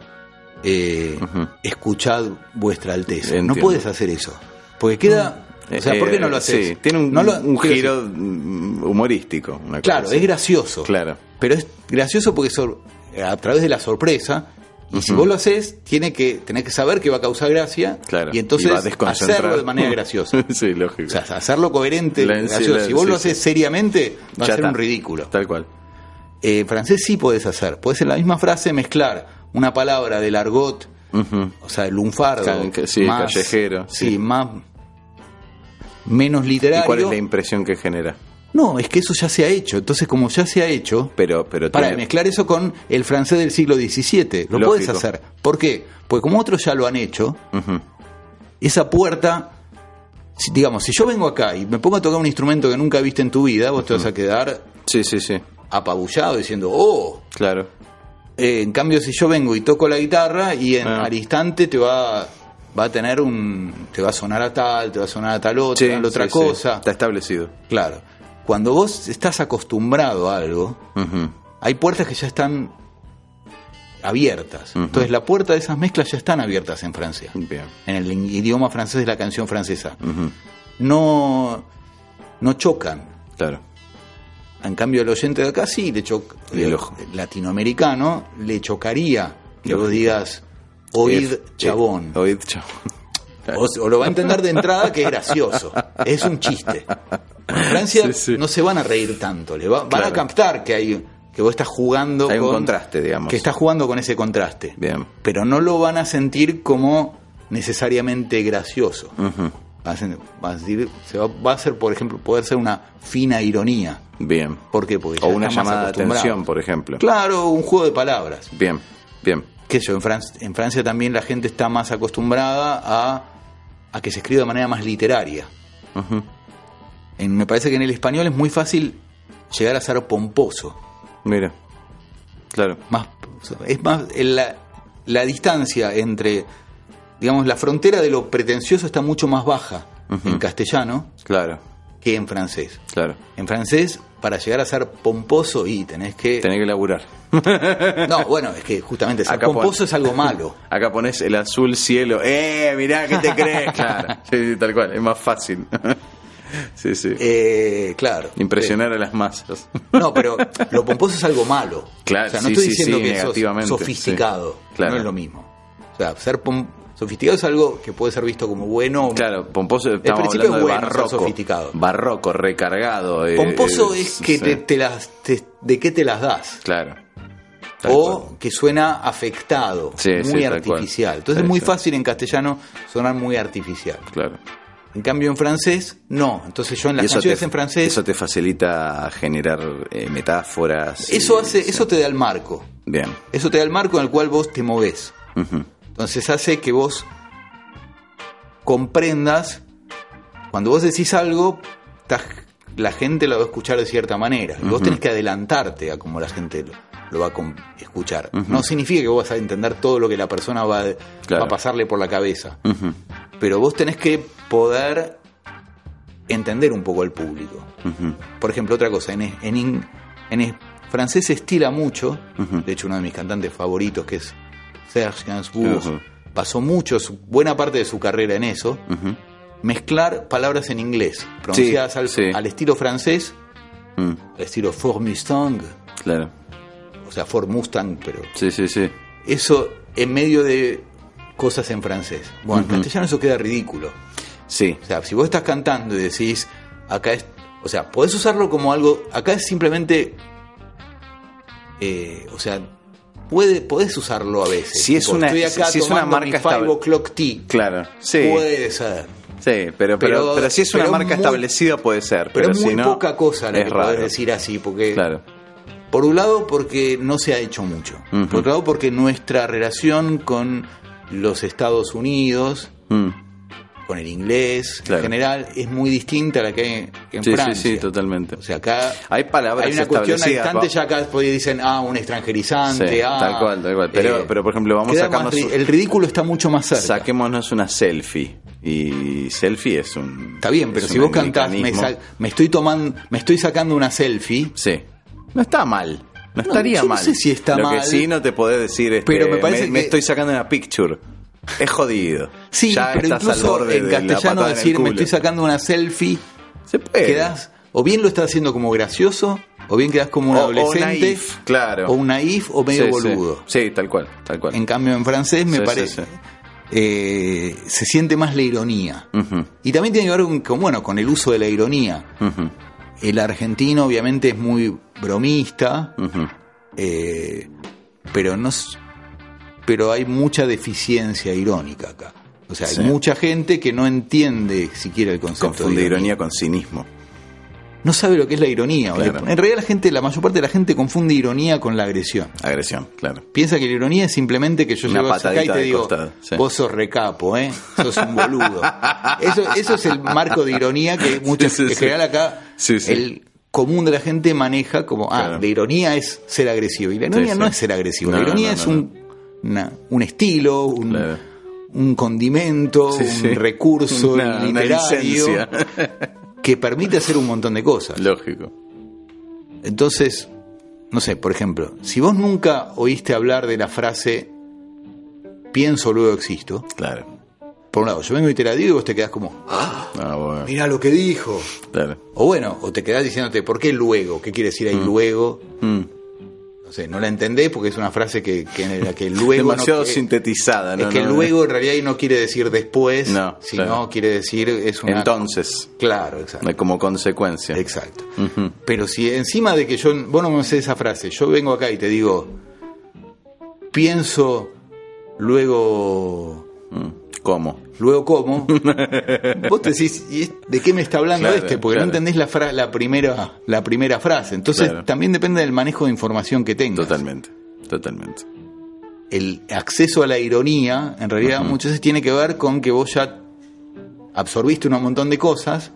eh, escuchad vuestra alteza. No puedes hacer eso. Porque queda. O sea, ¿por qué no lo Eh, haces? Sí, tiene un, No lo- un quiero giro mm, humorístico. una Claro, es gracioso. Claro. Pero es gracioso porque sor- a través de la sorpresa. Y si vos lo haces, tiene que, tenés que saber que va a causar gracia. Claro. Y entonces va a desconcentrar. hacerlo de manera graciosa. sí, lógico. O sea, hacerlo coherente, La- gracioso. sí, la- si vos sí, lo haces seriamente, va Ya a ser está. un ridículo. Tal cual. Eh, en francés sí podés hacer. Podés en la misma frase mezclar una palabra del argot, o sea, el lunfardo. Sí, callejero, Sí, sí. más. Menos ¿Y literario. cuál es la impresión que genera? No, es que eso ya se ha hecho. Entonces, como ya se ha hecho, Pero, pero para tiene- mezclar eso con el francés del siglo XVII. Lo Lógico. puedes hacer. ¿Por qué? Porque como otros ya lo han hecho, esa puerta, digamos, si yo vengo acá y me pongo a tocar un instrumento que nunca viste en tu vida, vos te vas a quedar Sí, sí, sí. Apabullado diciendo, oh. Claro. Eh, en cambio, si yo vengo y toco la guitarra y en, Ah. al instante te va, va a tener un, te va a sonar a tal, te va a sonar a tal otra, Sí, tal otra sí, sí. cosa. Está establecido. Claro. Cuando vos estás acostumbrado a algo, hay puertas que ya están abiertas. Entonces la puerta de esas mezclas ya están abiertas en Francia. Bien. En el idioma francés de la canción francesa. No, no chocan. Claro. En cambio el oyente de acá sí, le choca. El latinoamericano le chocaría que vos digas oíd chabón. Oíd chabón. O, o lo va a entender de entrada que es gracioso. Es un chiste. En Francia Sí, sí. no se van a reír tanto. Le va- van Claro. a captar que hay que vos estás jugando Hay un con- contraste, digamos. Que estás jugando con ese contraste. Bien. Pero no lo van a sentir como necesariamente gracioso. A, vas a decir, se va, va a ser, por ejemplo, poder ser una fina ironía. Bien. ¿Por qué? Porque O una llamada de atención, por ejemplo. Claro, un juego de palabras. Bien, bien. qué sé yo, en, Fran- en Francia también la gente está más acostumbrada a, a que se escriba de manera más literaria. En- me parece que en el español es muy fácil llegar a ser pomposo. Mira. Claro. Más, es más, la, la distancia entre, digamos, la frontera de lo pretencioso está mucho más baja en castellano Claro. que en francés. Claro. En francés, para llegar a ser pomposo, y tenés que... Tenés que laburar. No, bueno, es que justamente ser Acá pomposo pon- es algo malo. Acá pones el azul cielo. ¡Eh! Mirá, ¿qué te crees? Claro. Sí, sí, tal cual. Es más fácil. Sí, sí. Eh, claro. Impresionar a las masas. No, pero lo pomposo es algo malo. Claro, o sea, no sí, estoy diciendo sí, que sos sofisticado. Claro. No es lo mismo. O sea, ser pom- sofisticado es algo que puede ser visto como bueno. Claro, pomposo, estamos principio es bueno barroco. sofisticado. Barroco, recargado. eh, Pomposo eh, es que te, te las, te- de qué te las das. Claro. Tal O cual. que suena afectado, Sí, muy artificial. Entonces es muy fácil en castellano sonar muy artificial. Claro. En cambio en francés, no. Entonces yo en las canciones te, en francés, eso te facilita generar eh, metáforas. y- eso hace, sí. eso te da el marco. Bien. Eso te da el marco en el cual vos te movés. Ujú. Entonces hace que vos comprendas, cuando vos decís algo, la gente lo va a escuchar de cierta manera. Y vos tenés que adelantarte a cómo la gente lo, lo va a escuchar. No significa que vos vas a entender todo lo que la persona va, a- Claro. va a pasarle por la cabeza. Pero vos tenés que poder entender un poco al público. Por ejemplo, otra cosa, en, francés se estila mucho, de hecho uno de mis cantantes favoritos, que es Serge Gainsbourg, Ujú. pasó mucho, su- buena parte de su carrera en eso, Ujú. mezclar palabras en inglés, pronunciadas al, sí. al estilo francés, Mm, al estilo Ford Mustang, Claro. o sea, Ford Mustang, pero Sí, sí, sí. eso en medio de cosas en francés. Bueno, en castellano eso queda ridículo. Sí. O sea, si vos estás cantando y decís, acá es. O sea, podés usarlo como algo. Acá es simplemente. eh, o sea, puede, podés usarlo a veces. Si es una- estoy acá si es una marca estable- o'clock tea. Claro. Sí. Puede ser. Sí, pero, pero, Pero- pero, si es una marca muy- establecida puede ser. Pero, es si muy no, poca cosa la es que raro. podés decir así, porque. Claro. Por un lado, porque no se ha hecho mucho. Por otro lado, porque nuestra relación con los Estados Unidos, Mm. Con el inglés Claro. en general, es muy distinta a la que hay en Sí, sí, Francia. sí, totalmente. O sea, acá Hay palabras hay una cuestión va- ya acá pues, dicen, ah, un extranjerizante, Sí, ah, tal cual, tal cual. Pero- pero, por ejemplo, vamos a sacarnos más El ridículo está mucho más cerca. Saquémonos una selfie. Y selfie es un. Está bien, pero si vos cantás, me, me estoy tomando, me estoy sacando una selfie, Sí. No está mal. No estaría yo no mal. sé si está Lo mal. que sí no te podés decir es Pero me parece que- estoy sacando una picture. Es jodido. sí, Ya pero incluso en castellano decir, me estoy sacando una selfie, Se puede. quedás, o bien lo estás haciendo como gracioso, o bien quedás como un O- o adolescente, naif, claro. o un naif, o medio Sí, boludo. Sí. Sí, tal cual, tal cual. En cambio, en francés me Sí, parece. eh, se siente más la ironía. Y también tiene que ver con, bueno, con el uso de la ironía. El argentino obviamente es muy bromista, eh, pero no pero hay mucha deficiencia irónica acá. O sea, Sí. hay mucha gente que no entiende siquiera el concepto Confunde de ironía con cinismo. No sabe lo que es la ironía. Claro. En realidad la gente, la mayor parte de la gente confunde ironía con la agresión. Agresión, claro. Piensa que la ironía es simplemente que yo Una llego acá y te digo, sí. vos sos recapo, ¿eh? Sos un boludo. eso, eso es el marco de ironía que muchos, Sí, en general acá el común de la gente maneja como, ah, Claro. la ironía es ser agresivo. Y la ironía no es ser agresivo, No, la ironía no, es un, una- un estilo, un, Claro. un condimento, Sí, un sí. recurso Una- literario que permite hacer un montón de cosas. Lógico. Entonces, no sé, por ejemplo, si vos nunca oíste hablar de la frase pienso luego existo, Claro. por un lado, yo vengo y te la digo y vos te quedás como, Ah, bueno. mira lo que dijo. Claro. O bueno, o te quedás diciéndote, ¿por qué luego? ¿Qué quiere decir ahí luego? Mm. No sé, no la entendés porque es una frase que, que en la que luego. Demasiado no, sintetizada, ¿no? Es que No, luego en realidad no quiere decir después, No, sino claro. quiere decir es una. Entonces, Claro, exacto. como consecuencia. Exacto. Pero si encima de que yo, vos no me sé esa frase, yo vengo acá y te digo, pienso, luego, ¿Cómo? Luego como, vos te decís, ¿y es- ¿de qué me está hablando Claro, este? Porque claro. no entendés la, fra- la, primera, la primera frase. Entonces Claro. también depende del manejo de información que tengas. Totalmente, totalmente. El acceso a la ironía, en realidad, muchas veces tiene que ver con que vos ya absorbiste un montón de cosas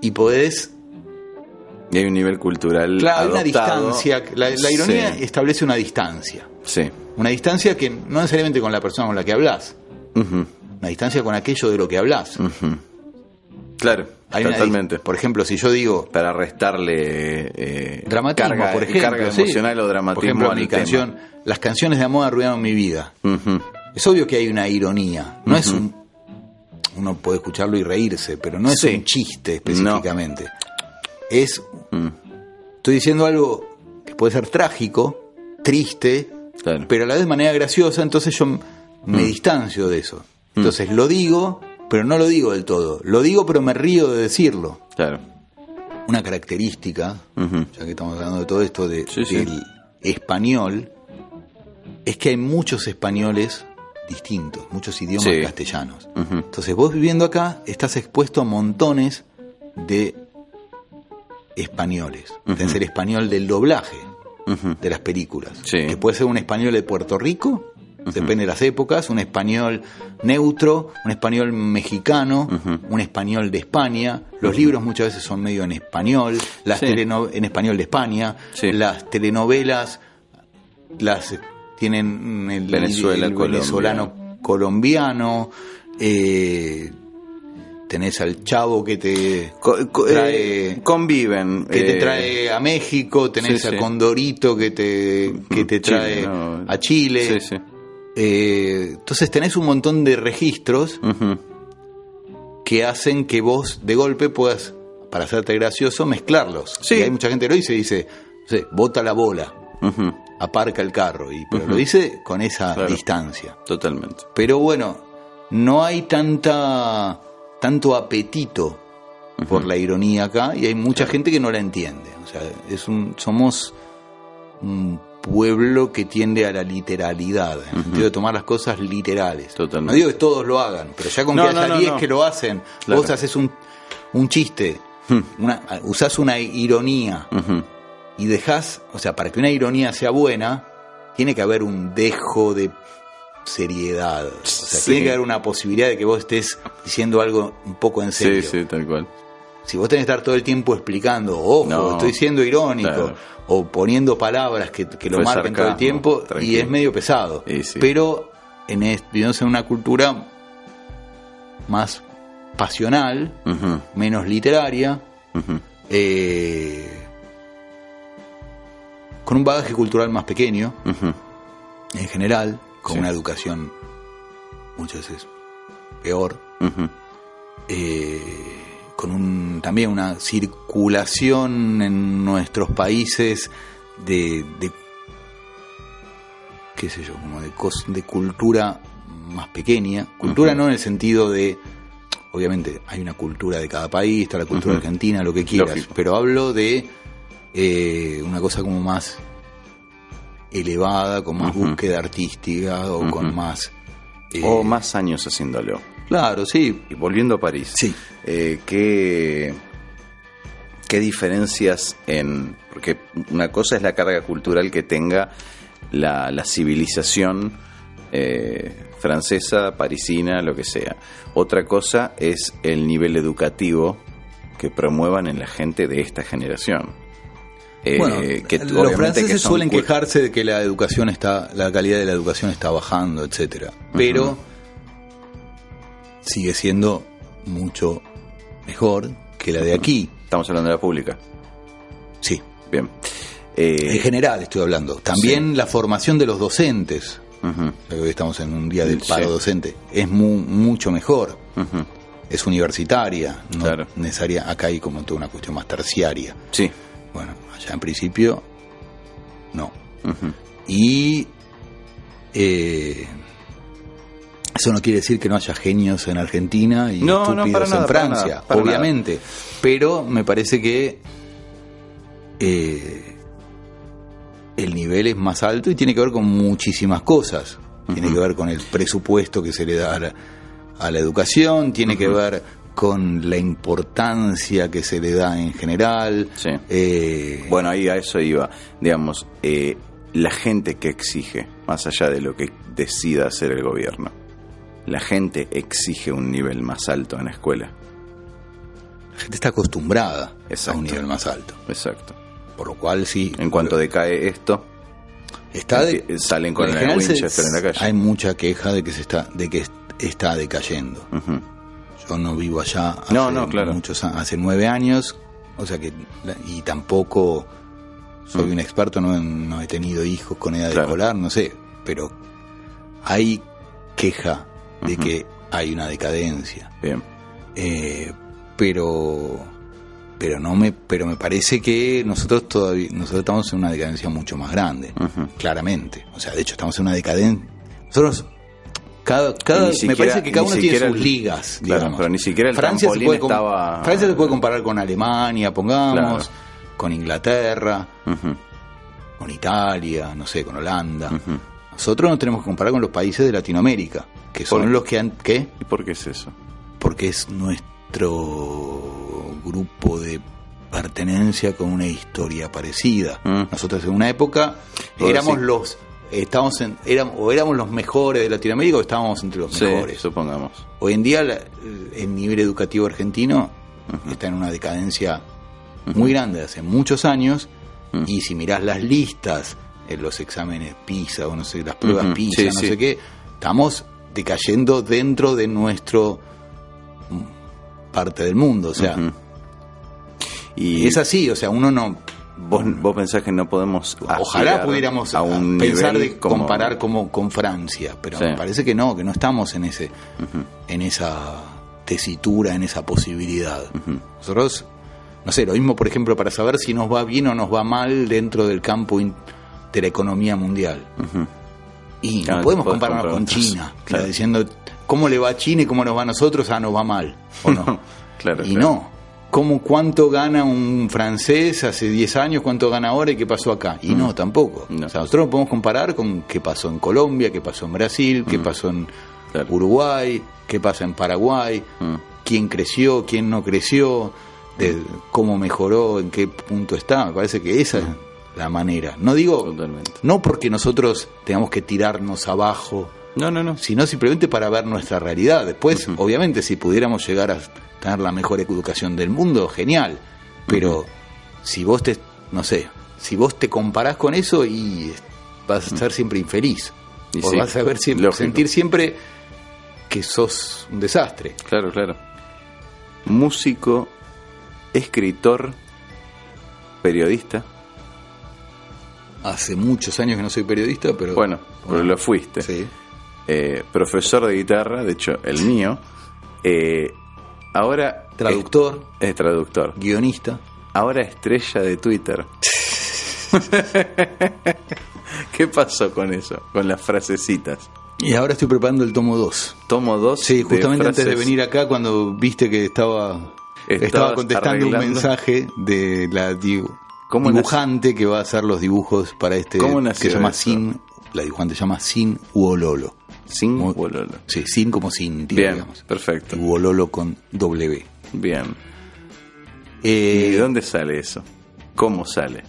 y podés Y hay un nivel cultural Claro, hay una distancia. La, la ironía Sí, establece una distancia. sí. Una distancia que no necesariamente con la persona con la que hablas, Ujú, una distancia con aquello de lo que hablas. Claro, Hay totalmente. por ejemplo, si yo digo Para restarle eh, dramatismo, carga, por ejemplo, carga sí. emocional o dramatismo Por ejemplo, mi tema. canción, las canciones de amor arruinaron mi vida. Es obvio que hay una ironía. No es un. Uno puede escucharlo y reírse, pero no es Sí. un chiste específicamente. Es. Estoy diciendo algo que puede ser trágico, triste, Claro. pero a la vez de manera graciosa, entonces yo me distancio de eso. Entonces lo digo, pero no lo digo del todo. Lo digo, pero me río de decirlo. Claro. Una característica, ya que estamos hablando de todo esto de, Sí, sí. del español, es que hay muchos españoles distintos, muchos idiomas Sí. castellanos. Entonces vos viviendo acá estás expuesto a montones de españoles. Tenés el español del doblaje de las películas. Que puede ser un español de Puerto Rico, depende de las épocas, un español neutro, un español mexicano, un español de España. Los libros muchas veces son medio en español, las Sí. en español de España, Sí. las telenovelas las tienen el, Venezuela, el Colombia. venezolano colombiano. eh, tenés al chavo que te co- trae eh, conviven. que te eh, trae a México, tenés sí, a Condorito que te, que te Chile, trae no. a Chile. Sí, sí. Eh, entonces tenés un montón de registros que hacen que vos de golpe puedas, para hacerte gracioso, mezclarlos. Sí. Y hay mucha gente que lo dice dice, no sé, bota la bola, aparca el carro, y, pero lo dice con esa Claro. distancia. Totalmente. Pero bueno, no hay tanta tanto apetito por la ironía acá y hay mucha gente que no la entiende. O sea, es un, somos un pueblo que tiende a la literalidad, en el sentido de tomar las cosas literales. Totalmente. No digo que todos lo hagan, pero ya con No, que haya no, 10 no. que lo hacen, Claro. vos haces un, un chiste, una, usás una ironía y dejás, o sea, para que una ironía sea buena, tiene que haber un dejo de seriedad. O sea, Sí. tiene que haber una posibilidad de que vos estés diciendo algo un poco en serio. Sí, sí, tal cual. Si vos tenés que estar todo el tiempo explicando, ojo, No, estoy siendo irónico, claro. o poniendo palabras que, que lo marquen todo el tiempo, y es medio pesado. Sí. Pero en en una cultura más pasional, menos literaria, eh, con un bagaje cultural más pequeño en general, con Sí. una educación muchas veces peor, eh, con un, también una circulación en nuestros países de, de qué sé yo, como de, cos- de cultura más pequeña, cultura no en el sentido de, obviamente hay una cultura de cada país, está la cultura argentina, lo que quieras, Lógico. pero hablo de eh, una cosa como más elevada, con más búsqueda artística o con más... eh, O más años haciéndolo. Claro, sí. Y volviendo a París. Sí. Eh, ¿qué, ¿Qué diferencias en.? Porque una cosa es la carga cultural que tenga la, la civilización eh, francesa, parisina, lo que sea. Otra cosa es el nivel educativo que promuevan en la gente de esta generación. Eh, Bueno, que los franceses que suelen quejarse de que la educación está, la calidad de la educación está bajando, etcétera. Pero sigue siendo mucho mejor que la de aquí. Estamos hablando de la pública. Sí, Bien. Eh, en general estoy hablando. También la formación de los docentes. Hoy estamos en un día del paro Sí. docente. Es mu- mucho mejor. Es universitaria, no Claro. necesaria. Acá hay como toda una cuestión más terciaria. Sí. Bueno, allá en principio, no. Y eh, eso no quiere decir que no haya genios en Argentina y No, no, estúpidos para nada, en para Francia, nada, para obviamente. Pero me parece que eh, el nivel es más alto y tiene que ver con muchísimas cosas. tiene que ver con el presupuesto que se le da a la, a la educación, tiene que ver con la importancia que se le da en general. Sí. Eh, Bueno, ahí a eso iba. Digamos, eh, la gente que exige, más allá de lo que decida hacer el gobierno, la gente exige un nivel más alto en la escuela. la gente está acostumbrada a un nivel más alto. Exacto. Por lo cual sí. En cuanto decae esto, está de- eh, salen con se- Winchester en la calle. Hay mucha queja de que se está, de que está decayendo. Yo no vivo allá hace No, no, claro. muchos hace nueve años, o sea que la- y tampoco soy Mm. un experto, no, no he tenido hijos con edad Claro. escolar, no sé, pero hay queja de que hay una decadencia, Bien. Eh, pero pero no me pero me parece que nosotros todavía nosotros estamos en una decadencia mucho más grande, claramente, o sea, de hecho estamos en una decadencia nosotros cada, cada me parece que cada uno tiene sus el- ligas Claro, digamos. pero ni siquiera el Francia se puede estaba- Francia se puede comparar con Alemania, pongamos, Claro. con Inglaterra, con Italia, no sé, con Holanda. Nosotros nos tenemos que comparar con los países de Latinoamérica, que son ¿Por- los que han... ¿Qué? ¿Y por qué es eso? Porque es nuestro grupo de pertenencia con una historia parecida. Mm. Nosotros en una época éramos los... Estábamos en, éramos, o éramos los mejores de Latinoamérica o estábamos entre los Sí, mejores. supongamos. Hoy en día la- el nivel educativo argentino está en una decadencia muy grande hace muchos años y si mirás las listas en los exámenes PISA o no sé, las pruebas PISA, sí, no sí. sé qué, estamos decayendo dentro de nuestro parte del mundo, o sea. Y es así, o sea, uno no vos, vos pensás que no podemos ojalá pudiéramos a un pensar nivel de como- comparar como con Francia, pero Sí. me parece que no, que no estamos en ese en esa tesitura, en esa posibilidad. Nosotros, no sé, lo mismo, por ejemplo, para saber si nos va bien o nos va mal dentro del campo de la economía mundial. Y Claro, no podemos compararnos comparar con otros. China, Claro. diciendo cómo le va a China y cómo nos va a nosotros, ah, nos va mal, o no. Claro, y no. ¿Cómo, ¿Cuánto gana un francés hace 10 años? ¿Cuánto gana ahora y qué pasó acá? Y no, tampoco. Mm. No. O sea, nosotros nos podemos comparar con qué pasó en Colombia, qué pasó en Brasil, qué pasó en Mm. Uruguay, qué pasa en Paraguay, Mm. quién creció, quién no creció, de cómo mejoró, en qué punto está. Me parece que esa es la manera. No digo, Totalmente. no porque nosotros tengamos que tirarnos abajo, No, no, no. sino simplemente para ver nuestra realidad. Después, obviamente, si pudiéramos llegar a tener la mejor educación del mundo, genial. Pero si vos te, no sé, si vos te comparás con eso y vas a estar siempre infeliz. Y o sí, vas a ver siempre, lógico. sentir siempre que sos un desastre. Claro, claro. Músico, escritor, periodista. Hace muchos años que no soy periodista, pero Bueno, pero lo fuiste. Sí. Eh, profesor de guitarra, de hecho, el mío. Eh, ahora. Traductor, Es, es traductor. guionista. Ahora estrella de Twitter. ¿Qué pasó con eso? Con las frasecitas. Y ahora estoy preparando el tomo 2. Tomo dos. Sí, justamente antes de venir acá, cuando viste que estaba, estaba contestando un mensaje de la ¿Cómo dibujante que va a hacer los dibujos para este ¿Cómo que nació se llama eso? Sin, la dibujante se llama Sin Uololo. Sin bololo. Sí, Sin como Sin, Bien, digamos. perfecto. Y Uololo con W. Bien. ¿Y Eh, de dónde sale eso? ¿Cómo sale?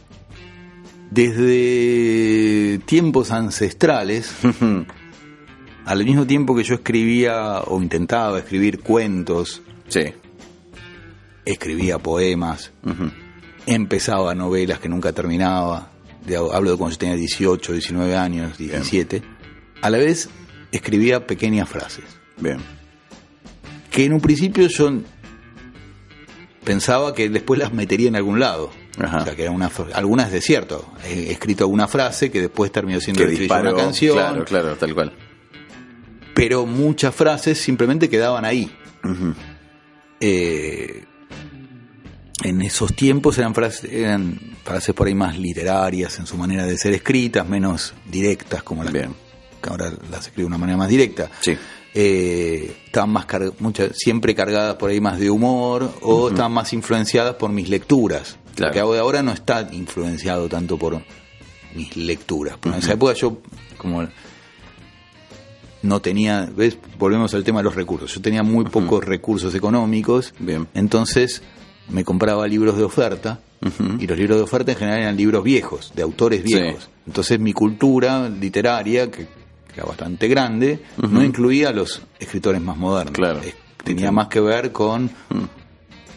desde tiempos ancestrales, al mismo tiempo que yo escribía o intentaba escribir cuentos, Sí. escribía poemas, Ujú. Empezaba novelas que nunca terminaba, de- hablo de cuando yo tenía 18, 19 años, 17, a la vez escribía pequeñas frases, Bien. que en un principio yo pensaba que después las metería en algún lado. Ajá. O sea, que eran una, algunas de cierto. He escrito alguna frase que después terminó siendo Que disparó. una canción, Claro, claro, tal cual. pero muchas frases simplemente quedaban ahí. Eh, en esos tiempos eran frases, eran frases por ahí más literarias en su manera de ser escritas, menos directas como las Bien. que ahora las escribo de una manera más directa. Sí. Eh, estaban más car- muchas, siempre cargadas por ahí más de humor o estaban más influenciadas por mis lecturas. Claro. Lo que hago de ahora no está influenciado tanto por mis lecturas. Pero en esa época yo como no tenía, ¿ves? Volvemos al tema de los recursos. Yo tenía muy pocos recursos económicos, Bien. entonces me compraba libros de oferta y los libros de oferta en general eran libros viejos, de autores Sí. viejos. Entonces mi cultura literaria, que, que era bastante grande, no incluía a los escritores más modernos. Claro. Tenía más que ver con,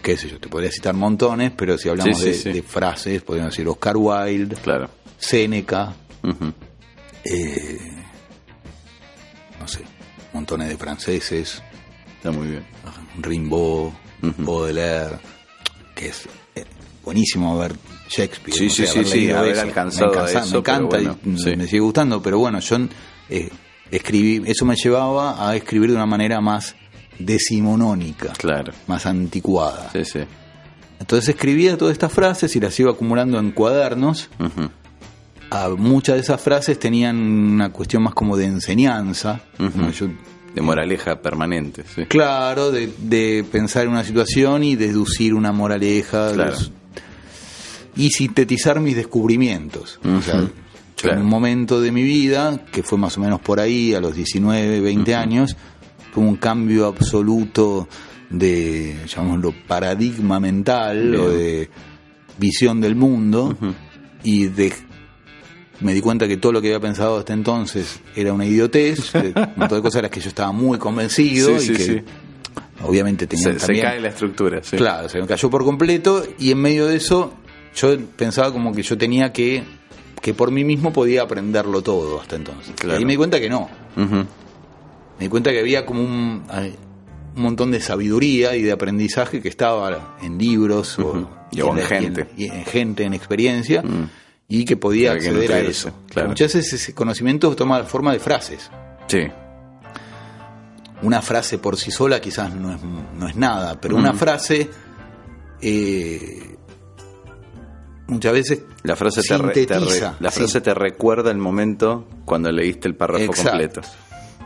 qué sé yo, te podría citar montones, pero si hablamos Sí, de, sí. de frases, podríamos decir Oscar Wilde, Claro. Séneca, Ujú. eh, no sé, montones de franceses, Está muy bien. Rimbaud. Baudelaire, que es eh, buenísimo ver Shakespeare. Sí, no sí, sé, sí, sí, haber alcanzado me, encanta- eso, me encanta y sí. me sigue gustando, pero bueno, yo eh, escribí, eso me llevaba a escribir de una manera más decimonónica, Claro. más anticuada. Sí, sí. Entonces escribía todas estas frases y las iba acumulando en cuadernos. A muchas de esas frases tenían una cuestión más como de enseñanza. Como yo De moraleja permanente, sí. Claro, de, de pensar en una situación y deducir una moraleja. Claro. los- y sintetizar mis descubrimientos. O sea, Ujú. yo Claro. en un momento de mi vida, que fue más o menos por ahí, a los 19, 20 años, tuve un cambio absoluto de, llamémoslo, paradigma mental Bien. o de visión del mundo y de me di cuenta que todo lo que había pensado hasta entonces era una idiotez, un montón de cosas de las que yo estaba muy convencido Sí, y sí, que sí. obviamente tenían Se, se también... cae la estructura, sí. Claro, se me cayó por completo y en medio de eso yo pensaba como que yo tenía que, que por mí mismo podía aprenderlo todo hasta entonces. Claro. Y me di cuenta que no. Me di cuenta que había como un, un montón de sabiduría y de aprendizaje que estaba en libros o. Y en gente. y en, gente, en experiencia, Mm. Y que podía Claro, que acceder a eso. claro. Muchas veces ese conocimiento toma la forma de frases. Sí. Una frase por sí sola quizás no es, no es nada, pero Mm. una frase eh, muchas veces La frase, te, re- te re- sintetiza. la sí. frase te recuerda el momento cuando leíste el párrafo Exacto. completo.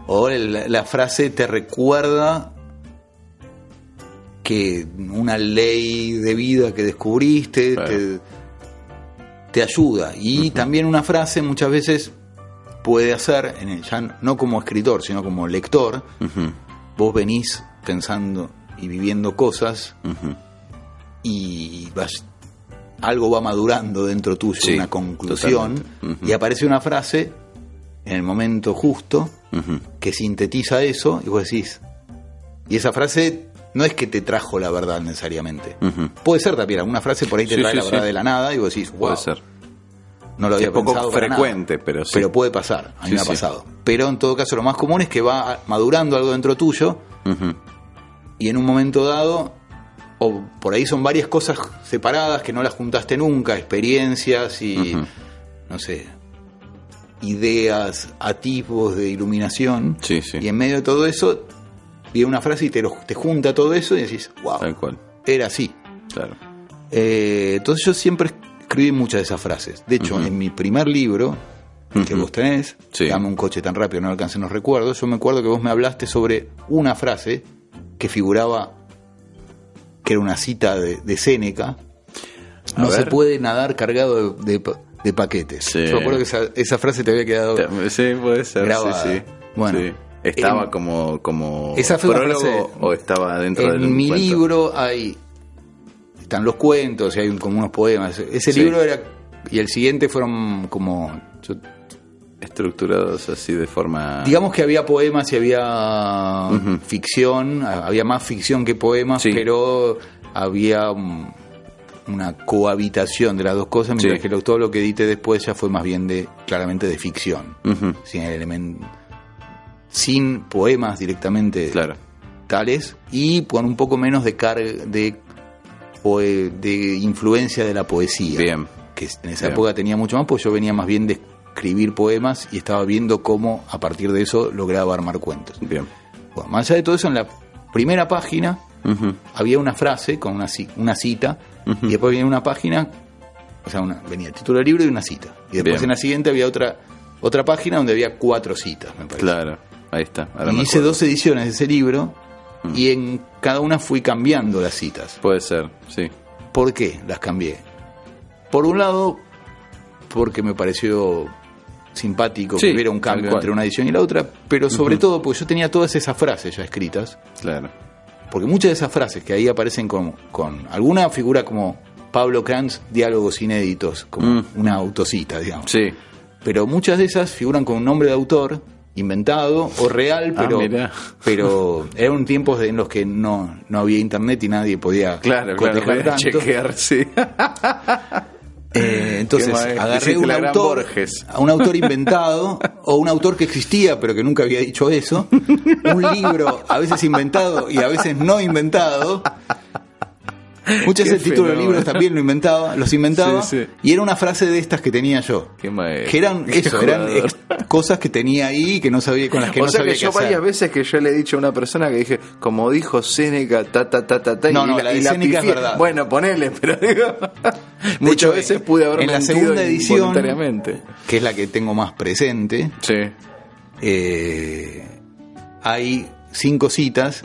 O el- la frase te recuerda que una ley de vida que descubriste Claro. te, te ayuda. Y también una frase muchas veces puede hacer, en el- ya no como escritor, sino como lector, vos venís pensando y viviendo cosas y vas- algo va madurando dentro tuyo, Sí, una conclusión, y aparece una frase en el momento justo que sintetiza eso y vos decís, y esa frase no es que te trajo la verdad necesariamente. Puede ser también, alguna frase por ahí te Sí, trae sí, la verdad sí. de la nada y vos decís, wow, Puede ser. no lo había Es poco pensado para nada". frecuente, pero sí. Pero puede pasar, a mí me ha pasado. Pero en todo caso lo más común es que va madurando algo dentro tuyo y en un momento dado, o por ahí son varias cosas separadas que no las juntaste nunca, experiencias y, no sé, ideas, atisbos de iluminación. Sí, sí. Y en medio de todo eso, viene una frase y te, lo- te junta todo eso y decís, wow, Tal cual. era así. Claro. Eh, entonces yo siempre escribí muchas de esas frases. De hecho, en mi primer libro, que vos tenés, Sí. Dame un coche tan rápido, no alcancen los recuerdos, yo me acuerdo que vos me hablaste sobre una frase que figuraba que era una cita de, de Séneca. No se puede nadar cargado de, de pa- de paquetes. Sí. Yo me acuerdo que esa, esa frase te había quedado... Sí, puede ser. Grabada. Sí, sí. Bueno, Sí. Estaba en- como, como Esa fue prólogo frase- o estaba dentro del en mi cuento? libro hay están los cuentos y hay un- como unos poemas ese Sí. libro era y el siguiente fueron como yo- estructurados así de forma digamos que había poemas y había ficción había más ficción que poemas Sí. pero había una cohabitación de las dos cosas mientras Sí. que todo lo que edité después ya fue más bien de claramente de ficción sin el elemento sin poemas directamente claro tales y con un poco menos de carga de, de influencia de la poesía. Bien. Que en esa Bien. época tenía mucho más, pues yo venía más bien de escribir poemas y estaba viendo cómo a partir de eso lograba armar cuentos. bien Bueno, más allá de todo eso, en la primera página había una frase con una, una cita y después venía una página, o sea, una- venía el título del libro y una cita. Y después Bien. en la siguiente había otra otra página donde había cuatro citas, me parece. claro ahí está ahora Y hice dos ediciones de ese libro Mm. y en cada una fui cambiando las citas. puede ser sí ¿Por qué las cambié? Por un lado, porque me pareció simpático Sí, que hubiera un cambio entre una edición y la otra, pero sobre todo porque yo tenía todas esas frases ya escritas, Claro. porque muchas de esas frases que ahí aparecen con, con alguna figura como Pablo Kranz, diálogos inéditos, como Mm. una autocita, digamos. Sí. Pero muchas de esas figuran con un nombre de autor inventado o real, Ah, pero, mirá. pero eran tiempos en los que no, no había internet y nadie podía Claro, claro. chequear, sí. Eh, entonces agarré un autor, Borges. a un autor inventado o un autor que existía pero que nunca había dicho eso, un libro a veces inventado y a veces no inventado. Muchas Qué veces el título de libros también lo inventaba, los inventaba Sí, sí. y era una frase de estas que tenía yo. Qué. Que eran Qué eso, eran cosas que tenía ahí que no sabía con las que o no sea sabía que qué yo hacer. varias veces que yo le he dicho a una persona que dije, como dijo Seneca, ta, ta, ta, ta, ta, No, y no, la de Séneca es verdad. Bueno, ponele, pero digo, muchas hecho, veces pude haber en la segunda edición- que es la que tengo más presente, Sí. eh, hay cinco citas.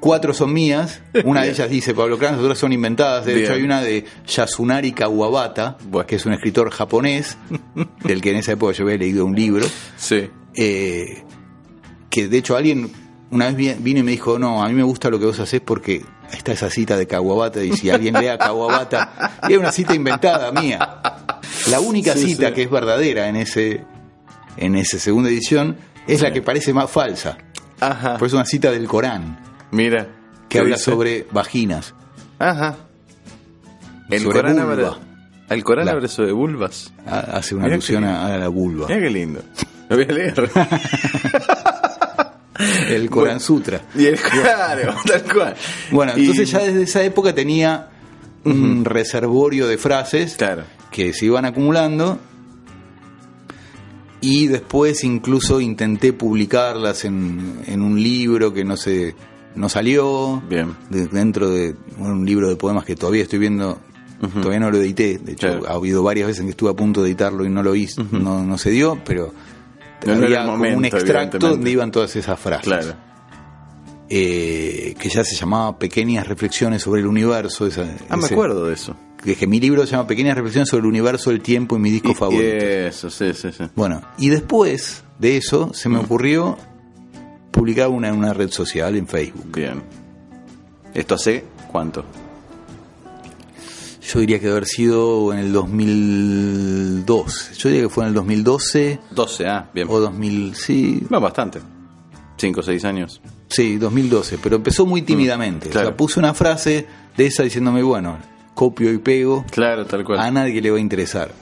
Cuatro son mías, una de ellas dice Pablo Kranz, otras son inventadas. De hecho, hay una de Yasunari Kawabata, Bueno. que es un escritor japonés, del que en esa época yo había leído un libro. Sí. eh, que de hecho alguien una vez vi- vino y me dijo, no, a mí me gusta lo que vos haces porque está esa cita de Kawabata y si alguien lea Kawabata, es una cita inventada mía. La única Sí, cita sí. que es verdadera en ese en esa segunda edición es la que parece más falsa. Ajá. Pues es una cita del Corán Mira. que ¿qué habla sobre vaginas. Ajá. El sobre Corán vulva. habla. El Corán Claro. habla sobre vulvas. Ha- Hace una Mirá alusión a, a la vulva. Mira qué lindo. Lo voy a leer. El Corán Bueno. Sutra. y el claro, tal cual. Bueno, Y- entonces ya desde esa época tenía un reservorio de frases Claro. que se iban acumulando y después incluso intenté publicarlas en, en un libro que no se no salió Bien. de- dentro de un libro de poemas que todavía estoy viendo todavía no lo edité de hecho ha habido varias veces en que estuve a punto de editarlo y no lo hice no, no se dio pero No, había como momento, un extracto donde iban todas esas frases Claro. eh, que ya se llamaba Pequeñas Reflexiones sobre el Universo. esa- Ah, me acuerdo de eso. Que, que mi libro se llama Pequeñas Reflexiones sobre el Universo, el Tiempo y mi disco Y- favorito. Eso, sí, sí, sí. Bueno, y después de eso se me ocurrió publicar una en una red social, en Facebook. Bien. ¿Esto hace cuánto? Yo diría que debe haber sido en el 2002. Yo diría que fue en el 2012 12, ah, bien. o 2000, sí, No, bastante. 5 o 6 años. sí, 2012, pero empezó muy tímidamente. Mm, claro. O sea, puse una frase de esa diciéndome, bueno, copio y pego. Claro, tal cual. a nadie le va a interesar.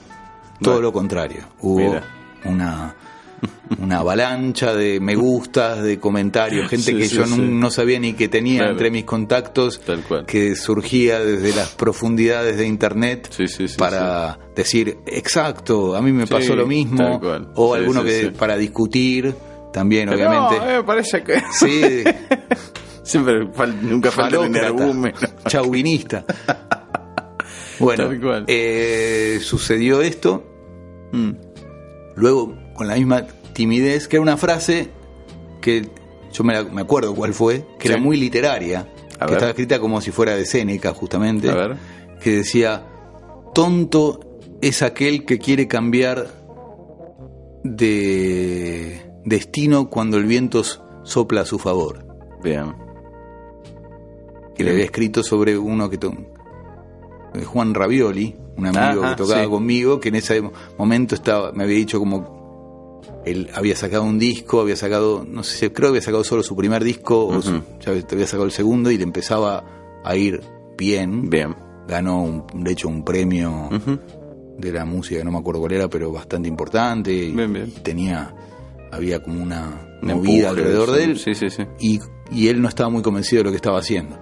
Todo Bueno. lo contrario. Hubo Mira. una, una avalancha de me gustas, de comentarios, gente Sí, que sí, yo no, sí. no sabía ni que tenía Claro. entre mis contactos, Tal cual. que surgía desde las profundidades de internet para decir, exacto, a mí me pasó lo mismo, o alguno que para discutir también, Pero obviamente. No, me parece que. Sí, Siempre nunca falta el chauvinista. Bueno, eh, sucedió esto. Mm. Luego, con la misma timidez, que era una frase que yo me, la- me acuerdo cuál fue, que Sí. era muy literaria, A que ver. estaba escrita como si fuera de Séneca, justamente, A ver. que decía, tonto es aquel que quiere cambiar de destino cuando el viento sopla a su favor. Bien. Que le había escrito sobre uno que... eh, Juan Ravioli, un amigo Ajá, que tocaba sí. conmigo, que en ese momento estaba, me había dicho como él había sacado un disco, había sacado, no sé, creo que había sacado solo su primer disco, o su- ya había sacado el segundo y le empezaba a ir bien. Bien. Ganó, un- de hecho, un premio de la música, no me acuerdo cuál era, pero bastante importante. y Bien, bien. Tenía, había como una Un movida empuje, alrededor sí. de él. Sí, sí, sí. Y, y él no estaba muy convencido de lo que estaba haciendo.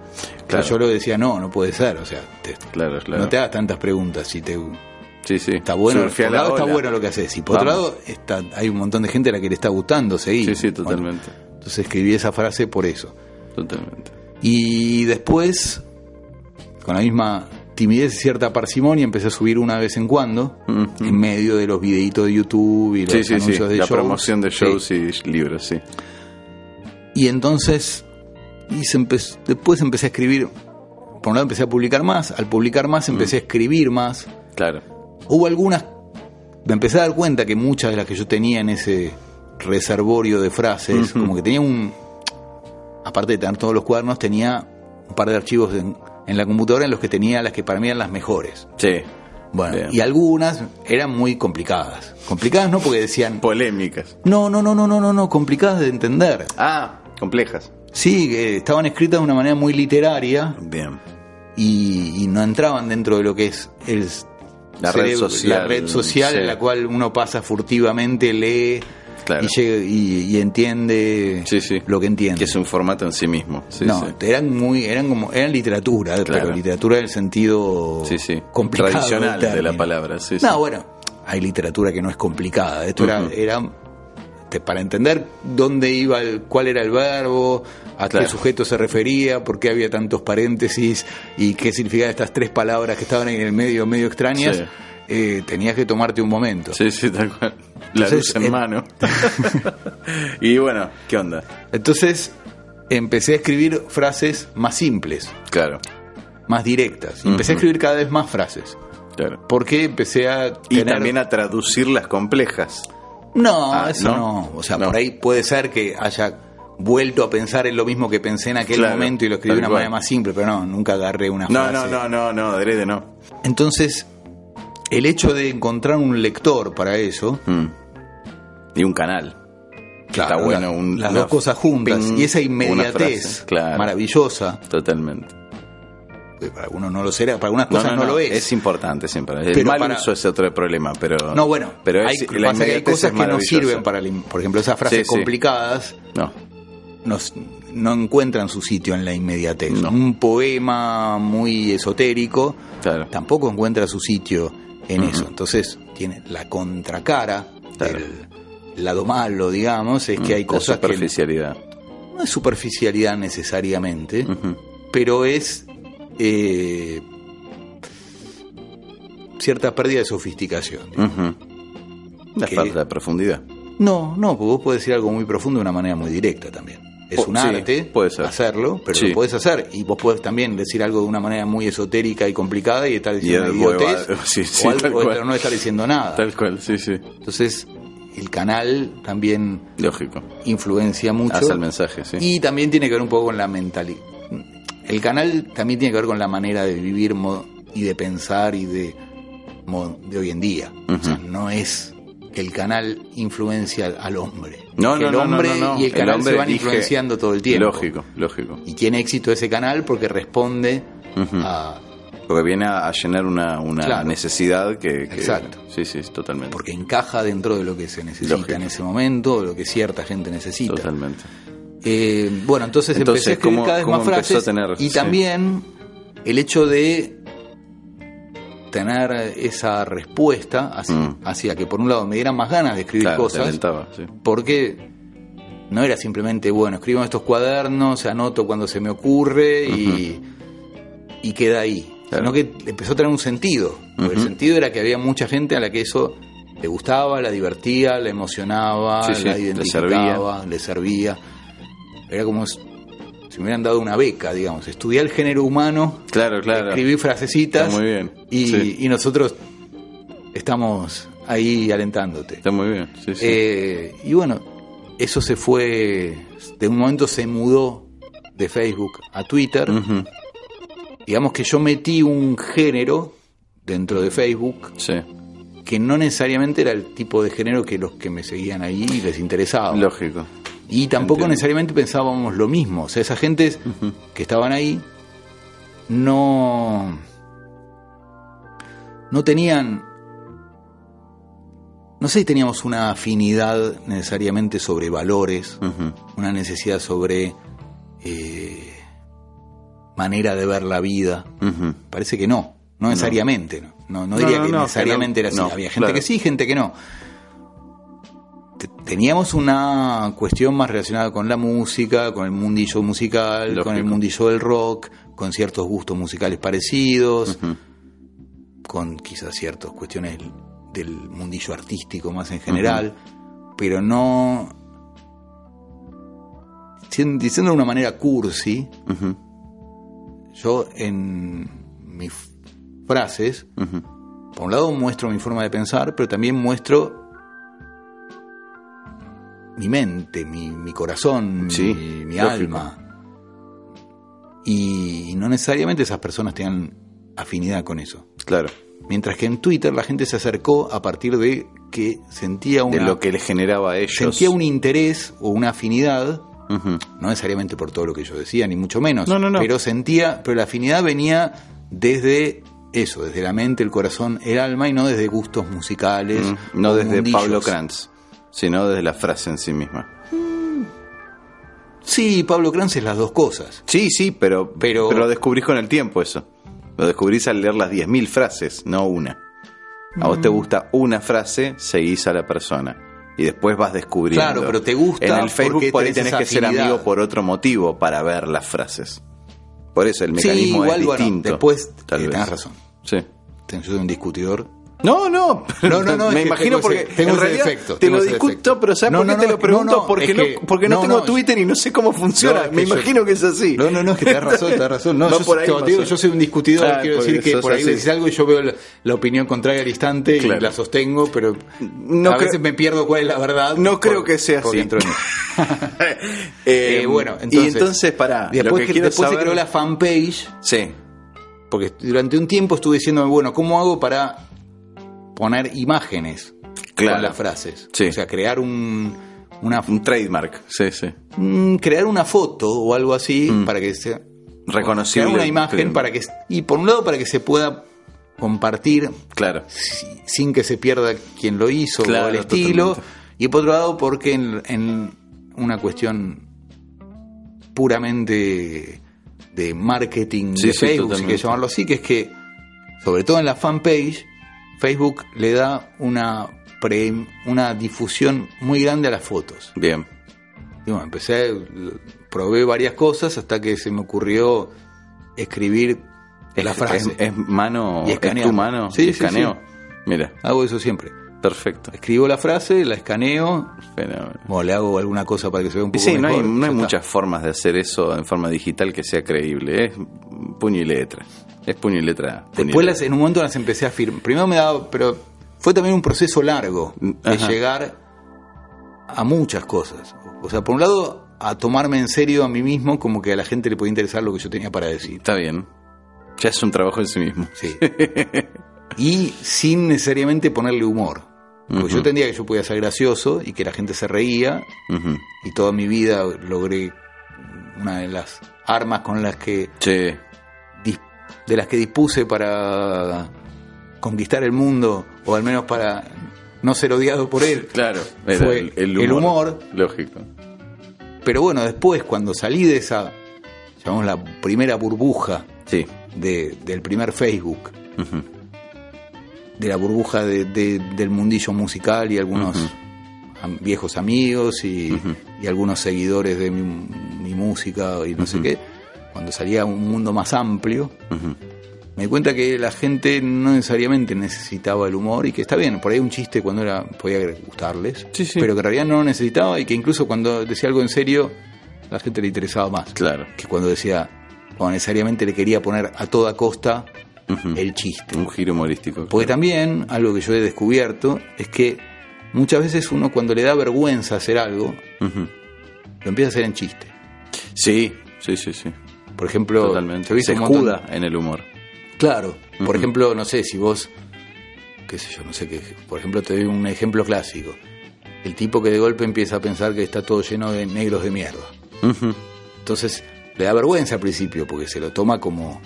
Claro. Yo le decía, no, no puede ser. O sea, te- Claro, claro. no te hagas tantas preguntas. Si te, Sí, sí. está bueno, por un la lado está bueno lo que haces. Y por otro lado, está, hay un montón de gente a la que le está gustando seguir. Sí, sí, Bueno, totalmente. entonces escribí esa frase por eso. Totalmente. Y después, con la misma timidez y cierta parsimonia, empecé a subir una vez en cuando, en medio de los videitos de YouTube y los Sí, sí, sí. anuncios de La shows. promoción de Sí. shows y libros, sí. Y entonces, y se empe- después empecé a escribir, por un lado empecé a publicar más, al publicar más empecé a escribir más. Claro. Hubo algunas me empecé a dar cuenta que muchas de las que yo tenía en ese reservorio de frases, como que tenía un, aparte de tener todos los cuadernos, tenía un par de archivos en, en la computadora en los que tenía las que para mí eran las mejores. Sí. Bueno, Bien. y algunas eran muy complicadas. Complicadas no porque decían, Polémicas. no, no, no, no, no, no, no, complicadas de entender. Ah, complejas. Sí, que estaban escritas de una manera muy literaria Bien. y, y no entraban dentro de lo que es el La red social, la red social sí. en la cual uno pasa furtivamente, lee Claro. y, llega- y- y entiende Sí, sí. lo que entiende. Que es un formato en sí mismo. No, eran muy, eran como, eran literatura, Claro. pero literatura del sentido Sí, sí. complicado Tradicional de la palabra. Sí, sí. No, bueno, hay literatura que no es complicada. Esto era, era te- para entender dónde iba, el, cuál era el verbo, a Claro. qué sujeto se refería, por qué había tantos paréntesis y qué significaban estas tres palabras que estaban ahí en el medio, medio extrañas. Sí. eh, tenías que tomarte un momento. Sí, sí, tal cual. La Entonces, luz en eh, mano. y bueno, ¿qué onda? Entonces empecé a escribir frases más simples, Claro, más directas. Y empecé a escribir cada vez más frases. claro. Porque empecé a Y tener- también a traducir las complejas. No, Ah, eso ¿no? no. O sea, No. por ahí puede ser que haya vuelto a pensar en lo mismo que pensé en aquel Claro, momento y lo escribí de una manera más simple, pero no, nunca agarré una No, frase. no, no, no, no, adrede no. Entonces, el hecho de encontrar un lector para eso, Mm. Y un canal. claro, Está bueno. un- las una- dos cosas juntas ping, y esa inmediatez frase. Claro, maravillosa, Totalmente. Que para algunos no lo será, para algunas cosas no, lo es. Es importante siempre. El Pero mal para- uso es otro problema, pero. no, bueno, pero hay, la pasa que hay cosas que no sirven para, la por ejemplo, esas frases Sí, sí. complicadas No, no, no encuentran su sitio en la inmediatez. No. Un poema muy esotérico claro. tampoco encuentra su sitio en eso. Entonces, tiene la contracara Claro. del lado malo, digamos, es que hay La cosas que superficialidad. no es superficialidad necesariamente, pero es eh, cierta pérdida de sofisticación. La Que- falta de profundidad. No, no, porque vos podés decir algo muy profundo de una manera muy directa también. Es Po- un sí, arte puede ser. hacerlo, pero Sí. lo podés hacer. Y vos podés también decir algo de una manera muy esotérica y complicada y estar diciendo Y idiotez, hueva- sí, sí, o algo- no estar diciendo nada. Tal cual, sí, sí. Entonces, el canal también Lógico. influencia mucho. Hace el mensaje, sí. Y también tiene que ver un poco con la mentalidad. El canal también tiene que ver con la manera de vivir y de pensar y de, de hoy en día. O sea, no es que el canal influencia al, hombre. No, no, el hombre no, y el canal se van influenciando todo el tiempo. Lógico, lógico. Y tiene éxito ese canal porque responde a. Porque viene a, a llenar una, una Claro. necesidad que, que- Exacto. Sí, sí, totalmente. porque encaja dentro de lo que se necesita Lógico. en ese momento, lo que cierta gente necesita. Totalmente. Eh, bueno, entonces, Entonces, empecé a escribir ¿cómo- cada vez más frases. tener- y sí. también el hecho de tener esa respuesta hacia, Mm. hacia que por un lado me dieran más ganas de escribir Claro, cosas, alentaba, sí. porque no era simplemente, bueno, escribo en estos cuadernos, anoto cuando se me ocurre y, y queda ahí. Claro. Sino que empezó a tener un sentido. Porque El sentido era que había mucha gente a la que eso le gustaba, la divertía, la emocionaba, Sí, la le identificaba, le servía. Era como si me hubieran dado una beca, digamos. Estudié el género humano, Claro, claro. escribí frasecitas muy bien. y, Sí. y nosotros estamos ahí alentándote. Está muy bien. Sí, sí. Eh, y bueno, eso se fue, de un momento se mudó de Facebook a Twitter. Digamos que yo metí un género dentro de Facebook Sí. que no necesariamente era el tipo de género que los que me seguían ahí les interesaba. Lógico. Y tampoco entiendo. necesariamente pensábamos lo mismo. O sea, esas gentes que estaban ahí no, no tenían no sé si teníamos una afinidad necesariamente sobre valores, una necesidad sobre eh, manera de ver la vida. Parece que no, no necesariamente. No, no, no No, diría que necesariamente era así. Había gente claro. que sí, gente que no. Te- Teníamos una cuestión más relacionada con la música, con el mundillo musical, Lógico. con el mundillo del rock, con ciertos gustos musicales parecidos, con quizás ciertas cuestiones del- mundillo artístico más en general, pero no. Dicien- Diciendo de una manera cursi, yo en mis frases por un lado muestro mi forma de pensar, pero también muestro mi mente, mi, mi corazón, Sí, mi, alma. Y no necesariamente esas personas tengan afinidad con eso. Claro. Mientras que en Twitter la gente se acercó a partir de que sentía De una, lo que le generaba a ellos. sentía un interés o una afinidad, no necesariamente por todo lo que yo decía, ni mucho menos, No, no, no. pero sentía, pero la afinidad venía desde eso, desde la mente, el corazón, el alma y no desde gustos musicales. Mm, No desde mundillos. Pablo Kranz, sino desde la frase en sí misma. Sí, Pablo Kranz es las dos cosas. Sí, sí, pero, Pero- pero lo descubrís con el tiempo eso. Lo descubrís al leer las 10.000 frases, no una. A vos te Mm. gusta una frase, seguís a la persona. Y después vas descubriendo. Claro, pero te gusta En el Facebook por ahí tenés que ser amigo por otro motivo para ver las frases. Por eso el Sí, mecanismo igual, es bueno, distinto. después tal eh, vez. tenés razón. Sí. Yo soy un discutidor. No, no, No, no, no, me imagino porque ese- tengo en realidad defecto, te lo discuto, pero ¿sabes No, por qué no, te lo pregunto? no, no, porque no, que- porque no, no, tengo no, Twitter y no sé cómo funciona. Me que yo- imagino que es así. No, no, no, es que tenés razón, tenés razón. No, yo, por ahí te digo, yo soy un discutidor, Ah, quiero porque decir que por ahí decís algo y yo veo la, la opinión contraria al instante Claro. y la sostengo, pero No a veces me pierdo cuál es la verdad. No por- creo que sea así. de. Eh, Eh, bueno, entonces, y entonces. Después, lo que después se creó la fanpage, Sí, porque durante un tiempo estuve diciendo, bueno, ¿cómo hago para poner imágenes Claro. con las frases? Sí. O sea, crear un, una, un trademark. Sí, sí. mm, crear una foto o algo así para que sea Reconocible. crear una imagen para que y por un lado para que se pueda compartir Claro. si- sin que se pierda quien lo hizo Claro, o el estilo totalmente. y por otro lado porque en, en una cuestión puramente de marketing Sí, de sí, Facebook si quieres llamarlo así que es que sobre todo en la fanpage Facebook le da una pre- una difusión muy grande a las fotos Bien. y bueno, empecé, probé varias cosas hasta que se me ocurrió escribir la Es- frase. Es, es mano. Y es tu mano. Sí, sí, escaneo. Mira, Hago eso siempre. Perfecto. Escribo la frase, la escaneo, o le hago alguna cosa para que se vea un Y poco sí, no hay, no muchas formas de hacer eso en forma digital que sea creíble. Es puño y letra. Es puño y letra. puño y Después las, en un momento las empecé a firmar. Primero me daba, pero fue también un proceso largo de Ajá. llegar a muchas cosas. O sea, por un lado, a tomarme en serio a mí mismo como que a la gente le podía interesar lo que yo tenía para decir. Está bien. Ya es un trabajo en sí mismo. Sí. y sin necesariamente ponerle humor. Porque yo entendía que yo podía ser gracioso y que la gente se reía y toda mi vida logré una de las armas con las que de las que dispuse para conquistar el mundo o al menos para no ser odiado por él. claro. era Fue el, el el humor. Lógico. Pero bueno, después cuando salí de esa llamamos la primera burbuja Sí. de- del primer Facebook. De la burbuja de- de- del mundillo musical y algunos viejos amigos y, y algunos seguidores de mi, mi música y no sé qué, cuando salía a un mundo más amplio, me di cuenta que la gente no necesariamente necesitaba el humor y que está bien, por ahí un chiste cuando era podía gustarles, Sí, sí. pero que en realidad no lo necesitaba y que incluso cuando decía algo en serio, la gente le interesaba más. Claro. Que cuando decía, cuando necesariamente le quería poner a toda costa El chiste. Un giro humorístico. Porque también, algo que yo he descubierto, es que muchas veces uno cuando le da vergüenza hacer algo, lo empieza a hacer en chiste. Sí, sí, sí, sí. Por ejemplo, Totalmente. Se montón- escuda en el humor. Claro. Por ejemplo, no sé, si vos, qué sé yo, no sé qué, por ejemplo, te doy un ejemplo clásico. El tipo que de golpe empieza a pensar que está todo lleno de negros de mierda. Entonces, le da vergüenza al principio porque se lo toma como.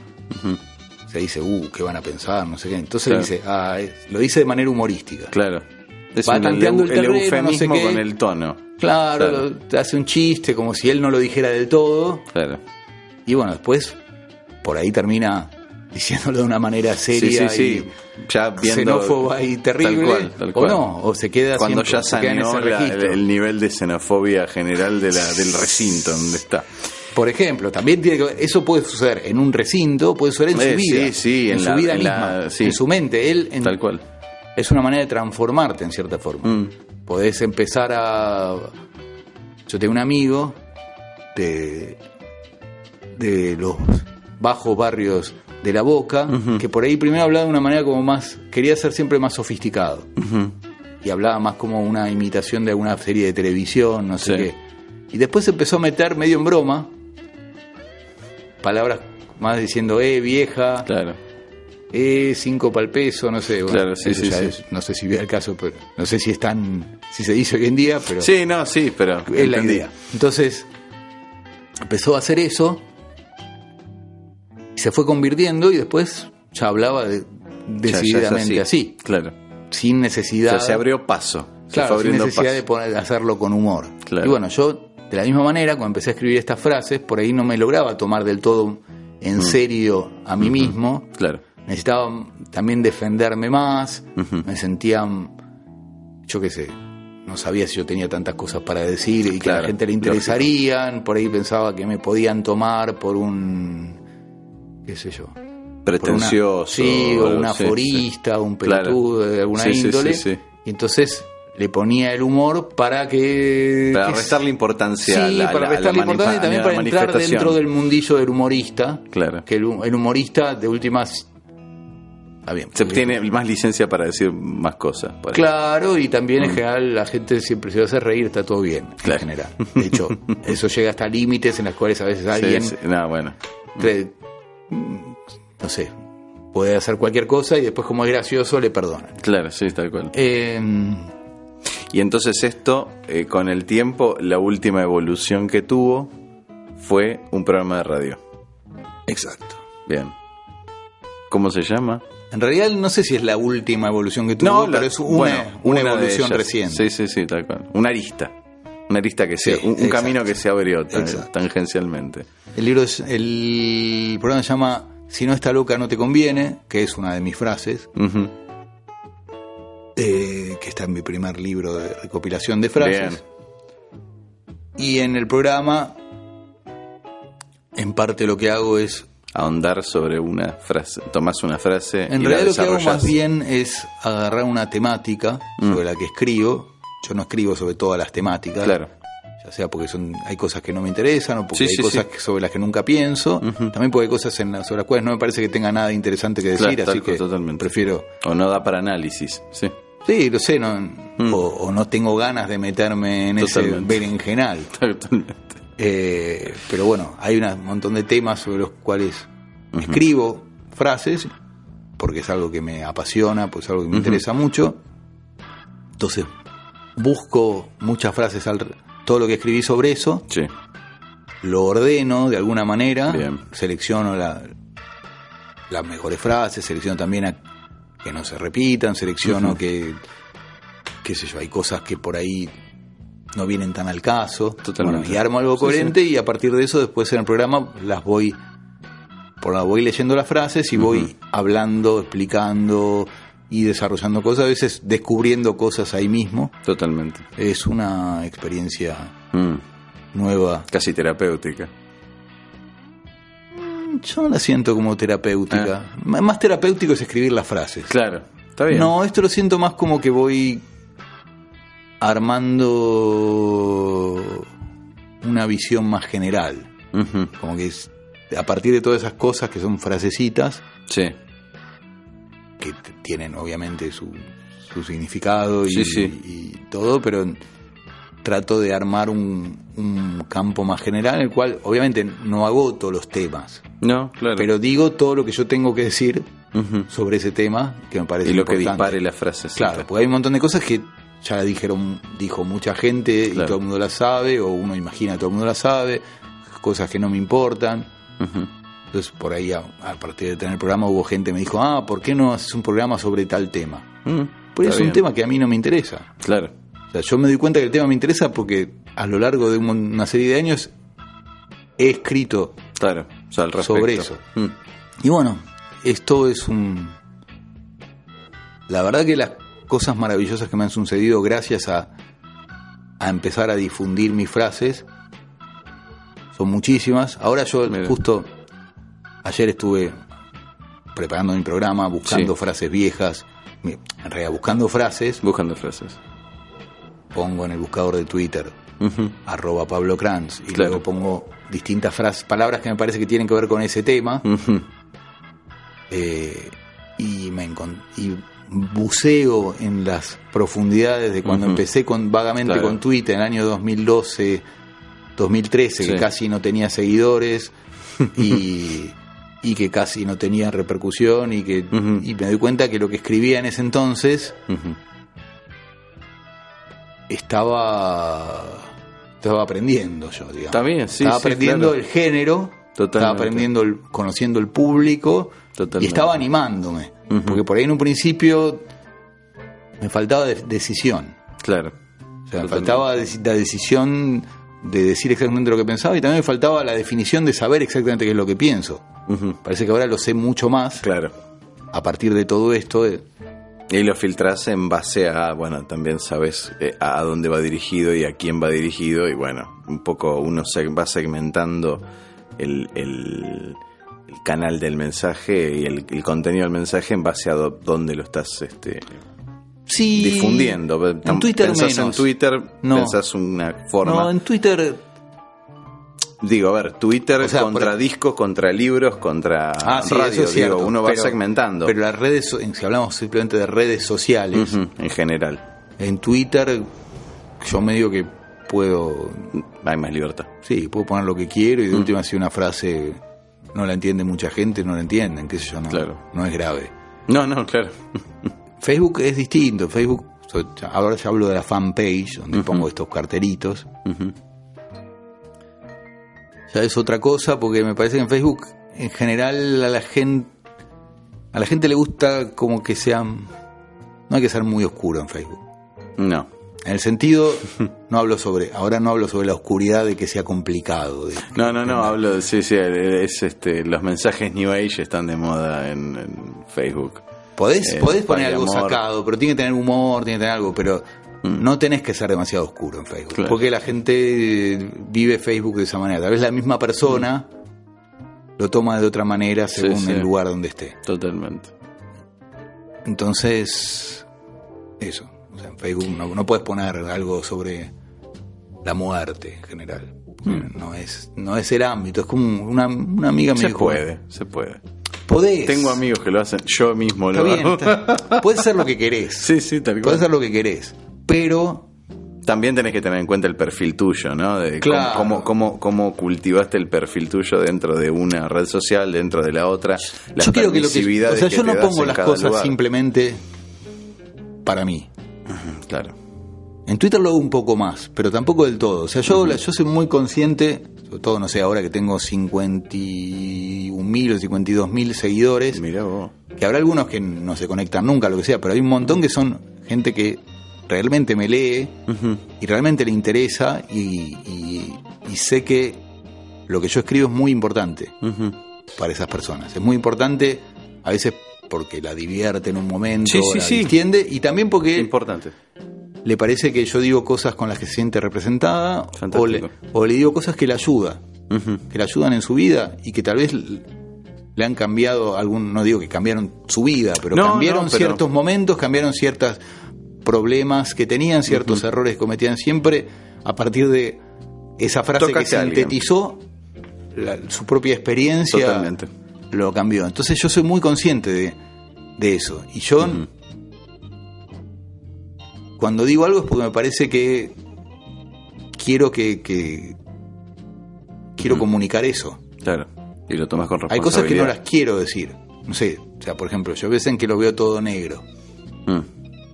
Se dice, uh, ¿qué van a pensar? No sé qué. Entonces Claro. dice, ah, es- lo dice de manera humorística. Claro. Es Va un- tanteando el terreno, no sé eufemismo con el tono. Claro, Claro. te hace un chiste como si él no lo dijera del todo. Claro. Y bueno, después por ahí termina diciéndolo de una manera seria sí, sí, sí. Ya viendo. xenófoba y terrible. Tal cual, tal cual. O no, o se queda Cuando siempre- ya se queda en saneó ese la- el, el nivel de xenofobia general de la, del recinto donde está. Por ejemplo, también tiene que eso puede suceder en un recinto, puede suceder en Eh, su vida, sí, sí, en, en su la- vida en la- misma, sí. en su mente. Él en- Tal cual. es una manera de transformarte en cierta forma. Mm. Podés empezar a. Yo tengo un amigo de, de los bajos barrios de la boca, que por ahí primero hablaba de una manera como más, quería ser siempre más sofisticado. Y hablaba más como una imitación de alguna serie de televisión, no sé Sí. qué. Y después empezó a meter medio en broma palabras más diciendo, eh, vieja, Claro. eh, cinco pal peso, no sé. bueno, Claro, sí, eso sí, ya sí. es- no sé si vea el caso, pero no sé si es tan, si se dice hoy en día, pero Sí, no, sí, pero. es la entendí. idea. Entonces, empezó a hacer eso y se fue convirtiendo y después ya hablaba de- Ya- ya es decididamente así. Claro. sin O necesidad, sea, se abrió paso. Se claro, fue sin necesidad paso. de poner- hacerlo con humor. Claro. Y bueno, yo de la misma manera, cuando empecé a escribir estas frases, por ahí no me lograba tomar del todo en Mm. serio a mí mismo. Claro. Necesitaba también defenderme más, Ujú. me sentía, yo qué sé, no sabía si yo tenía tantas cosas para decir y que a la gente le interesarían, por ahí pensaba que me podían tomar por un, qué sé yo, una- Pretencioso. sí, o un sí, sí. aforista, un Claro. pelotudo de alguna Sí, sí, índole. sí, sí. Y entonces le ponía el humor para que... Para que- restarle importancia a Sí, la, para la- la restarle importancia y también a para entrar dentro del mundillo del humorista. Claro. Que el, hu- el humorista de últimas... Está bien. Se porque- tiene más licencia para decir más cosas. ahí. Claro, y también en general la gente siempre se va a hacer reír, está todo bien, Mm. Claro. en general. De hecho, eso llega hasta límites en los cuales a veces alguien, sí. No, bueno. cree- no sé, puede hacer cualquier cosa y después como es gracioso le perdonan. Claro, sí, tal cual. Eh, Y entonces esto, eh, con el tiempo, la última evolución que tuvo fue un programa de radio. exacto. Bien. ¿Cómo se llama? En realidad no sé si es la última evolución que tuvo, la- pero es una, bueno, una evolución reciente. Sí, sí, sí, tal cual. Una arista. Una arista que se, Sí, un, exacto. camino que se abrió tan- tangencialmente. El libro es, el programa se llama Si no está loca no te conviene, que es una de mis frases, Ujú. Eh, que está en mi primer libro de recopilación de frases. Bien. Y en el programa, en parte lo que hago es, Ahondar sobre una frase. Tomás una frase. en y la realidad lo que hago más bien es agarrar una temática Mm. sobre la que escribo. Yo no escribo sobre todas las temáticas. Claro. ya sea porque son hay cosas que no me interesan o porque Sí, hay sí, cosas sí. sobre las que nunca pienso, también porque hay cosas en las, sobre las cuales no me parece que tenga nada interesante que decir, Claro, así que totalmente. prefiero, O no da para análisis. Sí. Sí, lo sé, no, Mm. o, o no tengo ganas de meterme en Totalmente. ese berenjenal. Totalmente. Eh, pero bueno, hay un montón de temas sobre los cuales escribo frases, porque es algo que me apasiona, pues es algo que me interesa mucho. Entonces, busco muchas frases, al, todo lo que escribí sobre eso, Sí. lo ordeno de alguna manera, Bien. selecciono la- las mejores frases, selecciono también a que no se repitan, selecciono que, qué sé yo, hay cosas que por ahí no vienen tan al caso. Totalmente. Bueno, y armo algo Sí, coherente y a partir de eso después en el programa las voy, por la voy leyendo las frases y voy hablando, explicando y desarrollando cosas, a veces descubriendo cosas ahí mismo. Totalmente. Es una experiencia Mm. nueva Casi terapéutica. Yo no la siento como terapéutica. M- Más terapéutico es escribir las frases. Claro. Está bien. No, esto lo siento más como que voy armando una visión más general. Como que es- a partir de todas esas cosas que son frasecitas, Sí. que tienen obviamente su, su significado y, Sí, sí. y todo, pero trato de armar un, un campo más general en el cual obviamente no agoto los temas, No, claro. pero digo todo lo que yo tengo que decir sobre ese tema que me parece Y lo que dispare las frases. Claro, porque hay un montón de cosas que ya la dijeron, dijo mucha gente Claro. y todo el mundo la sabe, o uno imagina que todo el mundo la sabe, cosas que no me importan. Entonces, por ahí, a, a partir de tener el programa, hubo gente que me dijo, ah, ¿por qué no haces un programa sobre tal tema? Pues está es un tema que a mí no me interesa. Claro. O sea, yo me doy cuenta que el tema me interesa porque a lo largo de una serie de años he escrito Claro. O sea, al respecto. sobre eso. Mm. Y bueno, esto es un... La verdad que las cosas maravillosas que me han sucedido gracias a, a empezar a difundir mis frases son muchísimas. Ahora yo Mira. justo ayer estuve preparando mi programa, buscando Sí. frases viejas, en realidad buscando frases, Buscando frases. Pongo en el buscador de Twitter Ujú. arroba Pablo Kranz y Claro. luego pongo distintas frases, palabras que me parece que tienen que ver con ese tema eh, y me y buceo en las profundidades de cuando empecé con vagamente Claro. con Twitter en el año 2012, 2013, Sí. que casi no tenía seguidores y, y que casi no tenía repercusión y que y me doy cuenta que lo que escribía en ese entonces. Estaba estaba aprendiendo yo, digamos. Sí, Estaba sí, aprendiendo claro. el género, estaba Totalmente. aprendiendo, el, conociendo el público Totalmente. y estaba animándome. Porque por ahí en un principio me faltaba de- decisión. Claro. O sea, me faltaba la decisión de decir exactamente lo que pensaba y también me faltaba la definición de saber exactamente qué es lo que pienso. Parece que ahora lo sé mucho más Claro. a partir de todo esto. de- Y lo filtras en base a, bueno, también sabes eh, a dónde va dirigido y a quién va dirigido y bueno, un poco uno se va segmentando el, el- el canal del mensaje y el, el contenido del mensaje en base a do- dónde lo estás este, Sí, difundiendo. En Twitter pensás en. Twitter, No. pensás una forma. No, en Twitter Digo, a ver, Twitter O sea, contra por- discos, contra libros, contra Ah, sí, radio, eso es digo, uno va pero- segmentando Pero las redes, si hablamos simplemente de redes sociales, en general. en Twitter yo medio que puedo, Hay más libertad. sí, puedo poner lo que quiero y Mm. de última si una frase no la entiende mucha gente, no la entienden, qué sé yo, no, Claro. no es grave. No, no, claro. Facebook es distinto, Facebook, ahora ya hablo de la fanpage, donde pongo estos cartelitos, Ujú. Ya es otra cosa porque me parece que en Facebook en general a la gente a la gente le gusta como que sean no hay que ser muy oscuro en Facebook No. en el sentido no hablo sobre ahora no hablo sobre la oscuridad de que sea complicado de- No, no, no, hablo de, sí, sí, es este, los mensajes New Age están de moda en, en Facebook. podés, Eh, podés poner algo amor. sacado pero tiene que tener humor tiene que tener algo pero no tenés que ser demasiado oscuro en Facebook Claro. porque la gente vive Facebook de esa manera tal vez la misma persona lo toma de otra manera según sí. el lugar donde esté Totalmente. Entonces, eso. O sea, en Facebook no, no puedes poner algo sobre la muerte en general. porque No es no es el ámbito. Es como una, una amiga me Se dijo, puede, se puede. Podés. Tengo amigos que lo hacen, yo mismo Está lo bien. hago. está- puedes hacer lo que querés. Sí, sí, tal Puedes cual. hacer lo que querés. Pero También tenés que tener en cuenta el perfil tuyo, ¿no? De Claro. cómo, cómo, cómo cultivaste el perfil tuyo dentro de una red social, dentro de la otra. Las yo quiero que lo que. O sea, yo no pongo las cosas lugar. simplemente para mí. Claro. En Twitter lo hago un poco más, pero tampoco del todo. O sea, yo, la- yo soy muy consciente, sobre todo, no sé, ahora que tengo 51.000 o 52.000 seguidores, Mirá vos. que habrá algunos que no se conectan nunca, lo que sea, pero hay un montón que son gente que realmente me lee y realmente le interesa y, y- y sé que lo que yo escribo es muy importante para esas personas. Es muy importante a veces porque la divierte en un momento, Sí, sí, la sí. distiende y también porque Importante. le parece que yo digo cosas con las que se siente representada o le, o le digo cosas que le ayuda, que le ayudan en su vida y que tal vez le han cambiado algún, no digo que cambiaron su vida, pero No, cambiaron no, pero- ciertos momentos, cambiaron ciertos problemas que tenían, ciertos errores que cometían siempre a partir de esa frase que sintetizó la- su propia experiencia Totalmente. lo cambió. Entonces yo soy muy consciente de, de eso. Y yo, cuando digo algo es porque me parece que quiero que, que- quiero comunicar eso. Claro. Y lo tomas con Hay responsabilidad. cosas que no las quiero decir. No sé, o sea, por ejemplo, yo a veces en que lo veo todo negro. Mm,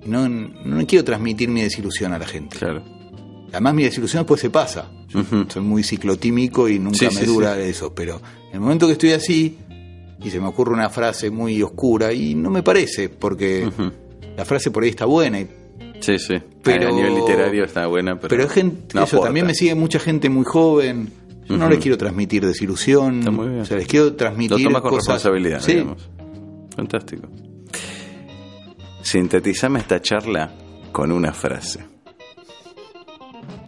No, no quiero transmitir mi desilusión a la gente. claro. Además mi desilusión después se pasa. Yo Ujú. soy muy ciclotímico y nunca Sí, me sí, dura eso, pero en el momento que estoy así y se me ocurre una frase muy oscura y no me parece, porque la frase por ahí está buena, y- Sí, sí. Pero- a nivel literario está buena, pero. pero, gente, no eso, también me sigue mucha gente muy joven. Yo no les quiero transmitir desilusión, Está muy bien. o sea, les quiero Lo transmitir tomas con cosas. responsabilidad, digamos. Fantástico. Sintetizame esta charla con una frase.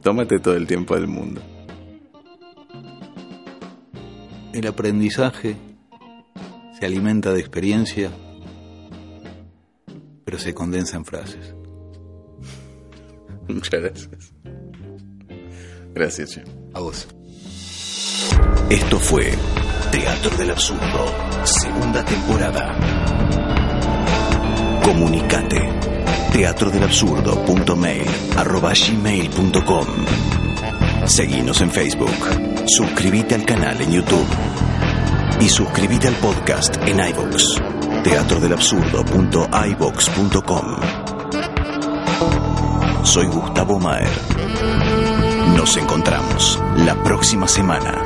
Tómate todo el tiempo del mundo. el aprendizaje se alimenta de experiencia, pero se condensa en frases. Muchas gracias. Gracias, Jim. A vos. Esto fue Teatro del Absurdo, segunda temporada. Comunicate. teatrodelabsurdo.mail arroba gmail.com Seguinos en Facebook. Suscríbete al canal en YouTube. Y suscríbete al podcast en iVoox. teatrodelabsurdo.ivox.com Soy Gustavo Maer. Nos encontramos la próxima semana